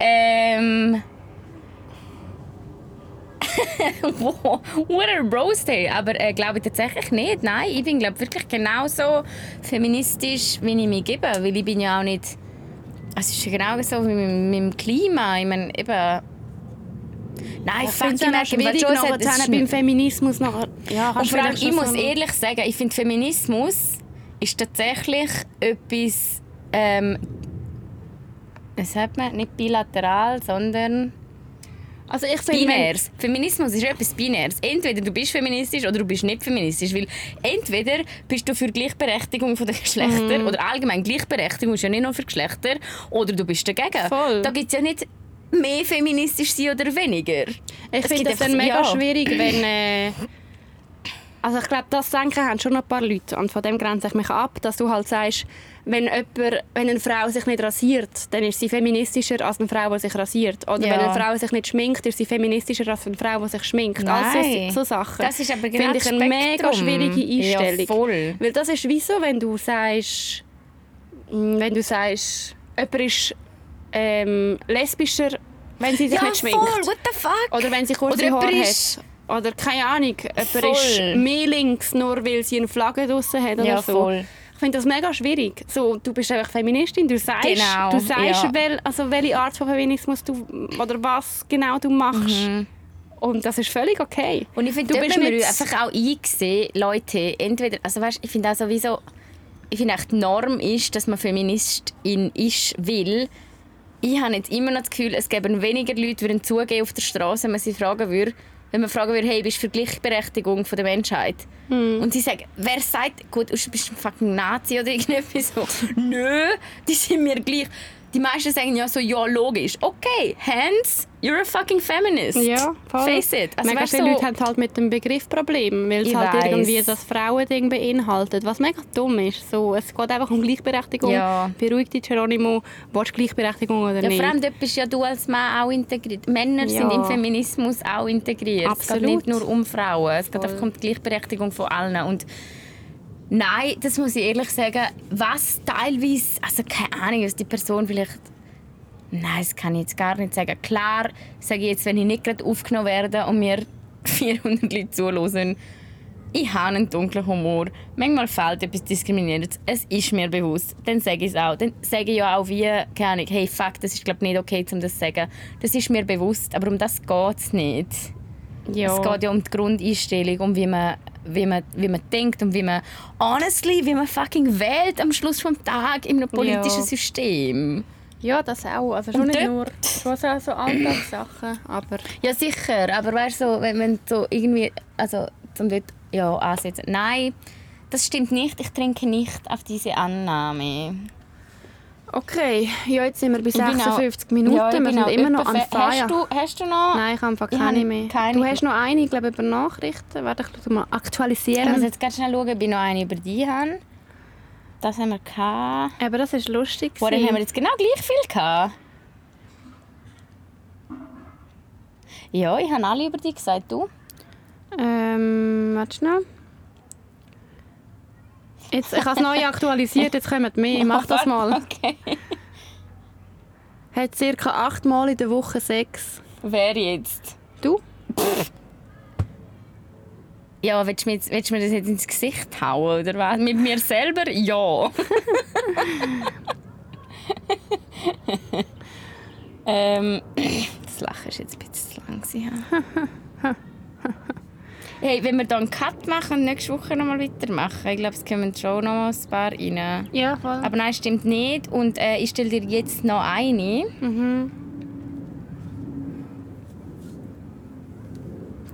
ähm. wow, a roast, ey. Aber äh, glaube ich tatsächlich nicht. Nein, ich bin glaube wirklich genauso feministisch, wie ich mich gebe. Weil ich bin ja auch nicht... Es ist ja genau so wie mit, mit dem Klima. Ich meine, eben... Nein, Ich finde es schwierig, schon, nachher ist beim Feminismus nachher... Ja, Und vor allem, ich muss so- ehrlich sagen, ich finde Feminismus ist tatsächlich etwas, ähm, was sagt man, nicht bilateral, sondern Also ich finde... binärs. Feminismus ist etwas binärs. Entweder du bist feministisch oder du bist nicht feministisch, weil entweder bist du für Gleichberechtigung der Geschlechter Mhm. oder allgemein Gleichberechtigung ist ja nicht nur für Geschlechter, oder du bist dagegen. Voll. Da gibt es ja nicht mehr feministisch sein oder weniger. Ich finde das dann mega ja. schwierig, wenn... Äh, also ich glaube, das denken haben schon ein paar Leute. Und von dem grenze ich mich ab, dass du halt sagst, wenn, jemand, wenn eine Frau sich nicht rasiert, dann ist sie feministischer als eine Frau, die sich rasiert. Oder Ja. wenn eine Frau sich nicht schminkt, ist sie feministischer als eine Frau, die sich schminkt. Nein. Also so, so Sachen. Das ist aber genau Finde ich eine mega schwierige Einstellung. Ja, voll. Weil das ist wie so, wenn du sagst, mm, wenn du sagst, jemand ist ähm, lesbischer, wenn sie sich Ja, nicht schminkt. voll, what the fuck? Oder wenn sie kurze Oder Haare hat. ist- Oder keine Ahnung, jemand Voll. ist mehr links, nur weil sie eine Flagge draussen hat oder Ja, so. voll. Ich finde das mega schwierig. So, du bist einfach Feministin, du sagst, Genau, du sagst ja. wel, also welche Art von Feminismus du oder was genau du machst. Und das ist völlig okay. Und ich finde, Du bist nicht- einfach auch einsehen, Leute, entweder, also weißt, ich finde auch sowieso, ich finde echt die Norm ist, dass man Feministin ist, weil ich habe jetzt immer noch das Gefühl, es gäbe weniger Leute, die zugehen auf der Straße, wenn man sie fragen würde, wenn man fragen würde, hey, bist du für Gleichberechtigung von der Menschheit? Hm. Und sie sagen, wer sagt, gut, du bist ein fucking Nazi oder irgendetwas so. Nö, die sind mir gleich. Die meisten sagen ja so, ja, logisch. Okay, hence, you're a fucking feminist. Ja, voll. Face it. Also, mega viele du, Leute haben halt mit dem Begriff Problem, weil es halt weiss. irgendwie das Frauending beinhaltet, was mega dumm ist. So, es geht einfach um Gleichberechtigung. Ja. Beruhig dich, Geronimo, willst du Gleichberechtigung oder Ja, nicht? vor allem dort bist ja du als Mann auch integriert. Männer Ja. sind im Feminismus auch integriert. Es Absolut. geht nicht nur um Frauen. Es geht einfach um die Gleichberechtigung von allen. Und nein, das muss ich ehrlich sagen, was teilweise, also keine Ahnung, was die Person vielleicht Nein, das kann ich jetzt gar nicht sagen. Klar, sage ich jetzt, wenn ich nicht gerade aufgenommen werde und mir 400 Leute zuhören, ich habe einen dunklen Humor. Manchmal fehlt etwas Diskriminierendes. Es ist mir bewusst. Dann sage ich es auch. Dann sage ich ja auch wie, keine Ahnung, hey, fuck, das ist glaube nicht okay, um das zu sagen. Das ist mir bewusst, aber um das geht es nicht. ja. Es geht ja um die Grundeinstellung, um wie man, wie, man, wie man denkt und wie man, honestly, wie man fucking wählt am Schluss des Tages in einem politischen Ja. System. Ja, das auch. Also schon Und nicht nur schon so, so Alltagssachen, aber Ja, sicher. Aber weißt du, so, wenn man so irgendwie, also zum dort ja, ansetzen. Nein, das stimmt nicht. Ich trinke nicht auf diese Annahme. Okay. Ja, jetzt sind wir bei Ich bin auch- 56 Minuten. Ja, wir sind immer noch an fe- Feier. Hast du, hast du noch? Nein, ich habe einfach keine mehr. keine- Du hast noch eine, ich glaube, über Nachrichten. Warte, ich mal Ich muss aktualisieren. jetzt ganz schnell schauen, ob ich noch eine über die habe. Das haben wir gehabt. Aber das ist lustig. Gewesen. haben wir jetzt genau gleich viel gehabt. Ja, ich habe alle über die gesagt. Du? Ähm, warte schnell. Jetzt, ich habe es neu aktualisiert, jetzt kommen mehr. Mach das mal. Okay. Hat circa achtmal in der Woche Sex. Wer jetzt? Du? Ja, willst du, mir jetzt, willst du mir das jetzt ins Gesicht hauen, oder was? Mit mir selber? Ja. ähm, das Lachen ist jetzt ein bisschen zu lang. ja. hey, wenn wir dann einen Cut machen und nächste Woche nochmal weitermachen, ich glaube, es kommen schon noch ein paar rein. Ja, voll. Aber nein, stimmt nicht. Und äh, ich stelle dir jetzt noch eine. Mhm.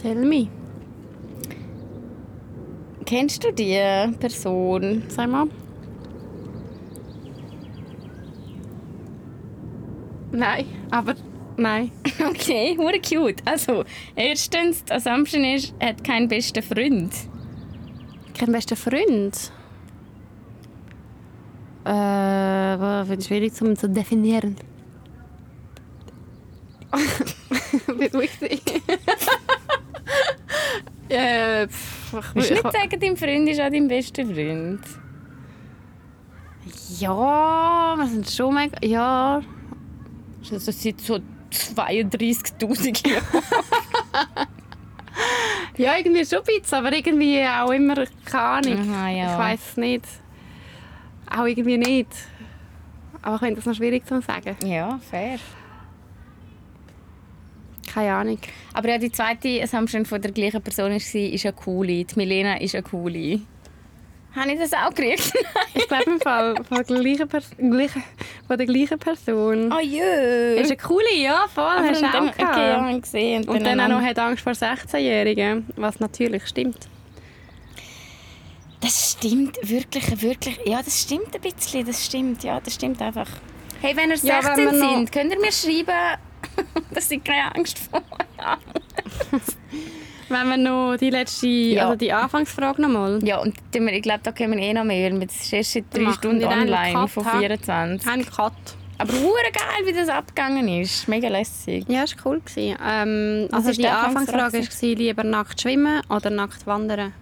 Tell me. Kennst du die Person? Sag mal. Nein, aber nein. Okay, hure cute. Also, erstens, die Assumption ist, er hat keinen besten Freund. Kein bester Freund. Äh, finde ich schwierig zum zu definieren. Beruhig dich. äh, pff, ich, Willst du ich, nicht sagen, dein Freund ist auch dein bester Freund? ja, wir sind schon mega. Ja. Das seit so 32'000 Jahren. ja, irgendwie schon ein bisschen, aber irgendwie auch immer keine Ahnung. Ja. Ich weiß es nicht. Auch irgendwie nicht. Aber ich finde das noch schwierig zu sagen. Ja, fair. Keine Ahnung. Aber ja, die zweite Assumption von der gleichen Person war, ist eine coole. Die Milena ist eine coole. Habe ich das auch gekriegt? Ich glaube im Fall von der gleichen, Pers gleichen, von der gleichen Person. Oh jö! Ist eine coole, ja, voll. Aber hast du und dann, auch okay, ja, gehabt. gesehen. Und dann auch noch hat Angst vor 16-Jährigen, was natürlich stimmt. Das stimmt wirklich, wirklich. Ja, das stimmt ein bisschen. Das stimmt, ja, das stimmt einfach. Hey, wenn ihr 16 Ja, wenn sind, könnt ihr mir schreiben, dass ich keine Angst vor euch habe. Wenn wir noch die letzte, Ja. also die Anfangsfrage nochmal. Ja, und ich glaube, da können wir eh noch mehr. weil Es ist erst seit drei Machen Stunden online Cut, von ha? 24. Haben gehabt. Aber hure geil, wie das abgegangen ist. Mega lässig. Ja, das war cool. gewesen. Ähm, also ist die Anfangsfrage war, lieber nackt schwimmen oder nackt wandern?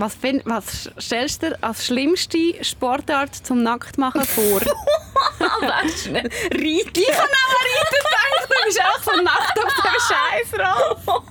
Was, find, was stellst du dir als schlimmste Sportart zum Nacktmachen vor? Schnell. Reiten. ich habe auch Reiten gedacht, du bist auch so nackt auf dem Scheiß drauf.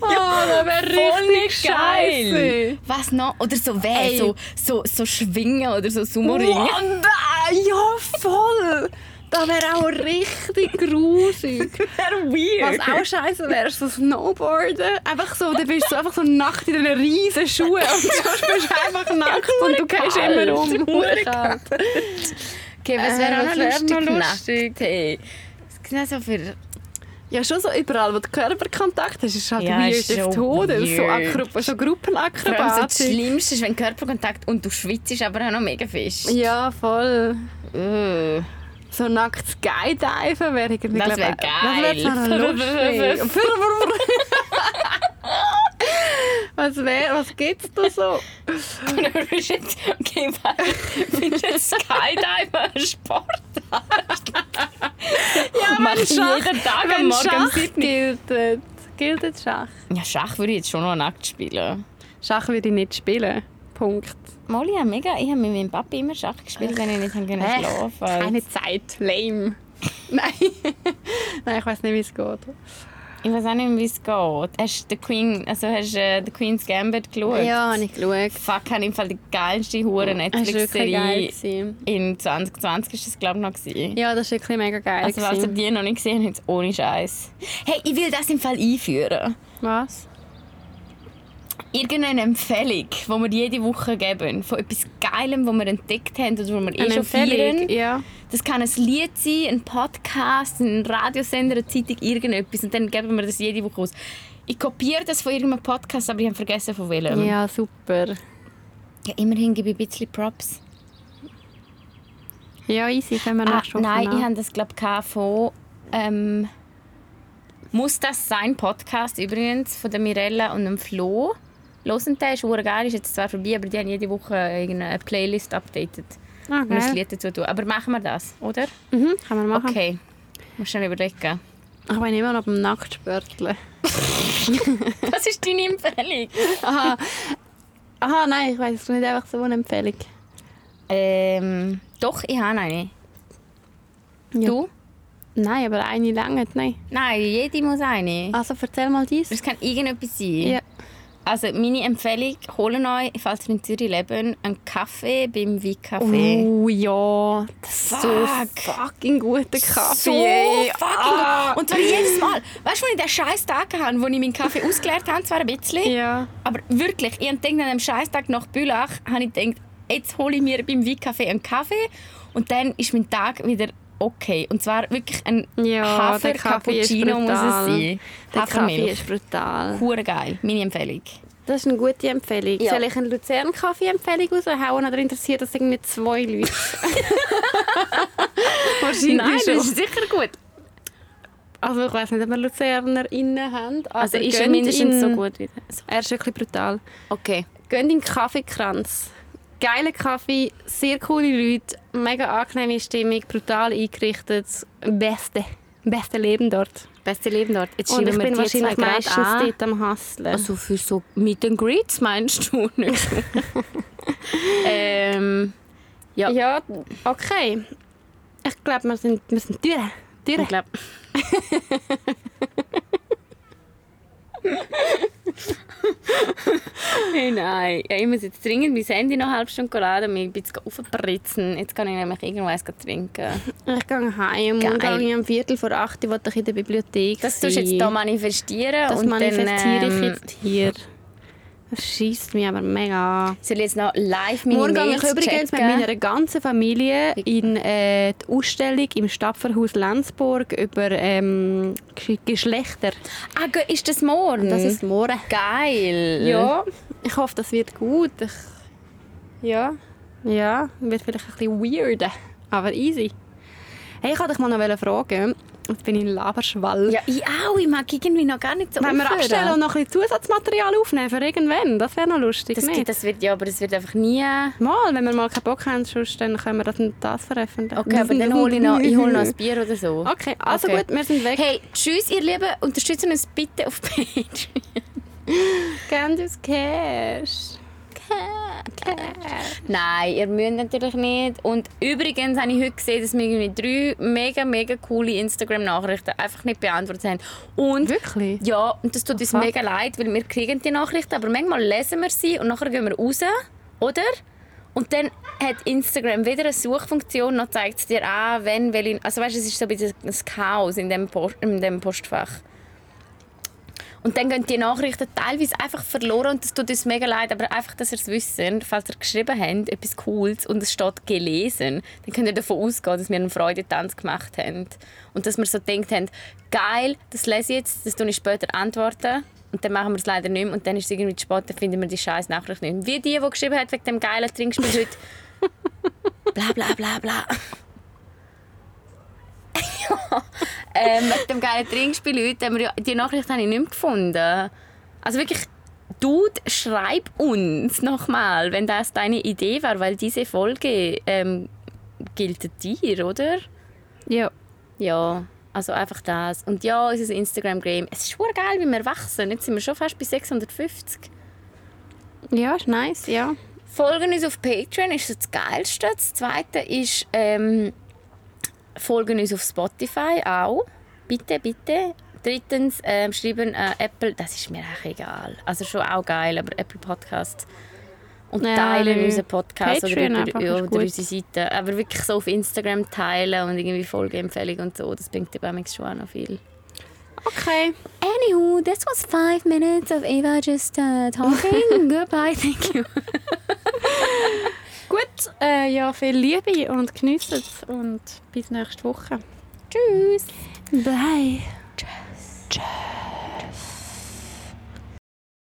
Oh, das wäre richtig scheiße. Was noch? Oder so weh, so, so, so schwingen oder so Sumo-Ringen. Wow, nein, ja, voll. Das wäre auch richtig grusig. Wäre weird. Was auch scheiße wäre, ist so Snowboarden. Einfach so, dann bist du einfach so nackt in diesen riesen Schuhen und sonst bist du einfach nackt und du gehst immer um. Okay, was Äh, wäre auch was noch wär lustig? Nackt, hey. Es so für... Ja, schon so überall, wo du Körperkontakt hast, ist halt Ja, weird ist des Todes. So. Akro so Vor allem so Gruppenakrobatik. das Schlimmste ist, wenn Körperkontakt und du schwitzt, aber auch noch mega fest. Ja, voll. Uh. So nackt Skydiven wäre irgendwie Das glaub wär ich- geil. Das wäre lustig. was wäre, was gibt's da so? Und du bist jetzt... Okay. Findest du Skydiver ein Sport? ja, Mach ich jeden Tag am Morgen Schach 7 gilt, gilt jetzt Schach. Ja, Schach würde ich jetzt schon noch nackt spielen. Schach würde ich nicht spielen. Punkt. Mal, habe mega... Ich habe mit meinem Papa immer Schach gespielt, wenn ich nicht haben können schlafen konnte. Keine Zeit. Lame. Nein. Nein, ich weiß nicht, wie es geht. Ich weiß auch nicht, wie es geht. Hast du The Queen, also hast äh, The Queen's Gambit geschaut? Ja, habe ich geschaut. Fuck, habe im Fall die geilste hure war Netflix-Serie in 2020 ist das glaube ich noch gewesen. Ja, das war wirklich mega geil. Also falls ihr die noch nicht gesehen habt, ohne Scheiß. Hey, ich will das im Fall einführen. Was? Irgendeine Empfehlung, die wir jede Woche geben, von etwas Geilem, das wir entdeckt haben oder was wir eh schon feiern. Ja. Das kann ein Lied sein, ein Podcast, ein Radiosender, eine Zeitung, irgendetwas. Und dann geben wir das jede Woche aus. Ich kopiere das von irgendeinem Podcast, aber ich habe vergessen von welchem. Ja, super. Ja, immerhin gebe ich ein bisschen Props. Ja, easy, können wir Ah, Woche nein, ich habe das glaube ich von ähm, «Muss das sein?» Podcast übrigens von der Mirella und dem Flo. Hören ist verdammt geil, ist jetzt zwar vorbei, aber die haben jede Woche irgendeine Playlist updated und ein. Lied dazu tun. Aber machen wir das, oder? Mhm, kann man machen. Okay. Muss schnell überlegen. Ich bin immer noch beim Nacktspörteln. Was ist deine Empfehlung? Aha. Aha, nein, ich weiß es nicht einfach so eine Empfehlung. Ähm, doch, ich habe eine. Ja. Du? Nein, aber eine lange, nein. Nein, jede muss eine. Also erzähl mal dies. Es kann irgendetwas sein. Ja. Also meine Empfehlung, holen euch, falls ihr in Zürich leben, einen Kaffee beim Wein-Café. Oh ja, das ist so Fuck. fucking guter Kaffee. So fucking Ah. gut. Und zwar jedes Mal. Weißt du, wenn ich den scheiß Tag hatte, wo ich meinen Kaffee ausgeleert habe, zwar ein bisschen, Ja. aber wirklich, ich habe gedacht, an einem scheiß Tag nach Bülach, habe ich gedacht, jetzt hole ich mir beim Wein-Café einen Kaffee und dann ist mein Tag wieder okay. Und zwar wirklich ein Ja, Hafer Cappuccino muss es sein. Der Kaffee ist brutal. Hure geil. Meine Empfehlung. Das ist eine gute Empfehlung. Ja. Soll ich eine Luzern-Kaffee-Empfehlung raushauen oder interessiert das irgendwie zwei Leute? Wahrscheinlich Nein, schon. das ist sicher gut. Also ich weiß nicht, ob wir LuzernerInnen haben. Also ist er mindestens in- so gut wie das. Er ist wirklich brutal. Okay. Geht in den Kaffeekranz. Geiler Kaffee, sehr coole Leute, mega angenehme Stimmung, brutal eingerichtet. Beste. Beste Leben dort. Beste Leben dort. Jetzt Und ich wir bin wahrscheinlich meistens an. dort am Hustlen. Also für so Meet and Greets meinst du nicht? ähm, ja, ja, okay. Ich glaube, wir sind, wir sind durch. durch. ich glaube. hey, nein. Ja, ich muss jetzt dringend mein Handy noch eine halbe Stunde laden und mich ein bisschen aufbritzen. Jetzt kann ich nämlich irgendwas trinken. Ich gehe heim und Geil. gehe um Viertel vor acht Uhr in der Bibliothek Das tust du jetzt hier manifestieren. Das und manifestiere dann, ich ähm, jetzt hier. Das schießt mich aber mega an. Soll ich jetzt noch live meine Morgen Mails ich übrigens checken? mit meiner ganzen Familie in äh, die Ausstellung im Stapferhaus Lenzburg über ähm, Ge- Geschlechter. Ah, ist das morgen? Das ist morgen. geil. Ja, ich hoffe, das wird gut. Ich, ja, ja, wird vielleicht ein bisschen weird, aber easy. Hey, ich wollte dich mal noch fragen. Jetzt bin ich ein Laberschwall. Ja, ich auch. Ich mag irgendwie noch gar nicht so Wenn wir aufhören. abstellen und noch ein bisschen Zusatzmaterial aufnehmen für irgendwann, das wäre noch lustig, das, nicht? das wird, ja, aber das wird einfach nie... Mal, wenn wir mal keinen Bock haben, sonst, dann können wir das und das veröffentlichen. Okay, aber dann hole ich noch, ich hole noch ein Bier oder so. Okay, also Okay. gut, wir sind weg. Hey, tschüss, ihr Lieben. Unterstützt uns bitte auf Patreon. Gern das Cash. Nein, ihr müsst natürlich nicht. Und übrigens habe ich heute gesehen, dass wir irgendwie drei mega, mega coole Instagram-Nachrichten einfach nicht beantwortet haben. Und Wirklich? ja, und das tut uns mega leid, weil wir kriegen die Nachrichten, aber manchmal lesen wir sie und nachher gehen wir raus, oder? Und dann hat Instagram wieder eine Suchfunktion und zeigt es dir an, wenn, welche... Also weißt, du, es ist so ein bisschen ein Chaos in dem, Post, in dem Postfach. Und dann gehen die Nachrichten teilweise einfach verloren und das tut uns mega leid. Aber einfach, dass ihr es wisst, falls ihr geschrieben habt, etwas Cooles und es steht gelesen, dann könnt ihr davon ausgehen, dass wir einen Freudetanz gemacht haben. Und dass wir so gedacht haben, geil, das lese ich jetzt, das tue ich später antworten. Und dann machen wir es leider nicht mehr und dann ist es irgendwie zu spät, dann finden wir die scheiß Nachricht nicht mehr. Wie die, die geschrieben hat wegen dem geilen Trinkspiel heute. bla bla bla bla. Ja, ähm, mit dem geilen Trinkspiel heute, die Nachricht habe ich nicht mehr gefunden. Also wirklich, Dude, schreib uns nochmal, wenn das deine Idee war, weil diese Folge ähm, gilt dir, oder? Ja. Ja, also einfach das. Und ja, unser Instagram-Game. Es ist schon geil, wie wir wachsen. Jetzt sind wir schon fast bei 650. Ja, ist nice, ja. Folgen uns auf Patreon ist das Geilste. Das Zweite ist, ähm, folgen uns auf Spotify auch. Bitte, bitte. Drittens, ähm, schreiben äh, Apple, das ist mir auch egal. Also schon auch geil, aber Apple Podcast. Und Ja, teilen unseren Podcast oder, über, ja, oder unsere Seite. Aber wirklich so auf Instagram teilen und irgendwie Folgeempfehlungen und so, das bringt dir manchmal schon auch noch viel. Okay. Anywho, this was five minutes of Eva just uh, talking. Goodbye, thank you. Gut, äh, ja, viel Liebe und geniessen es und bis nächste Woche. Tschüss. Bye. Tschüss. Tschüss.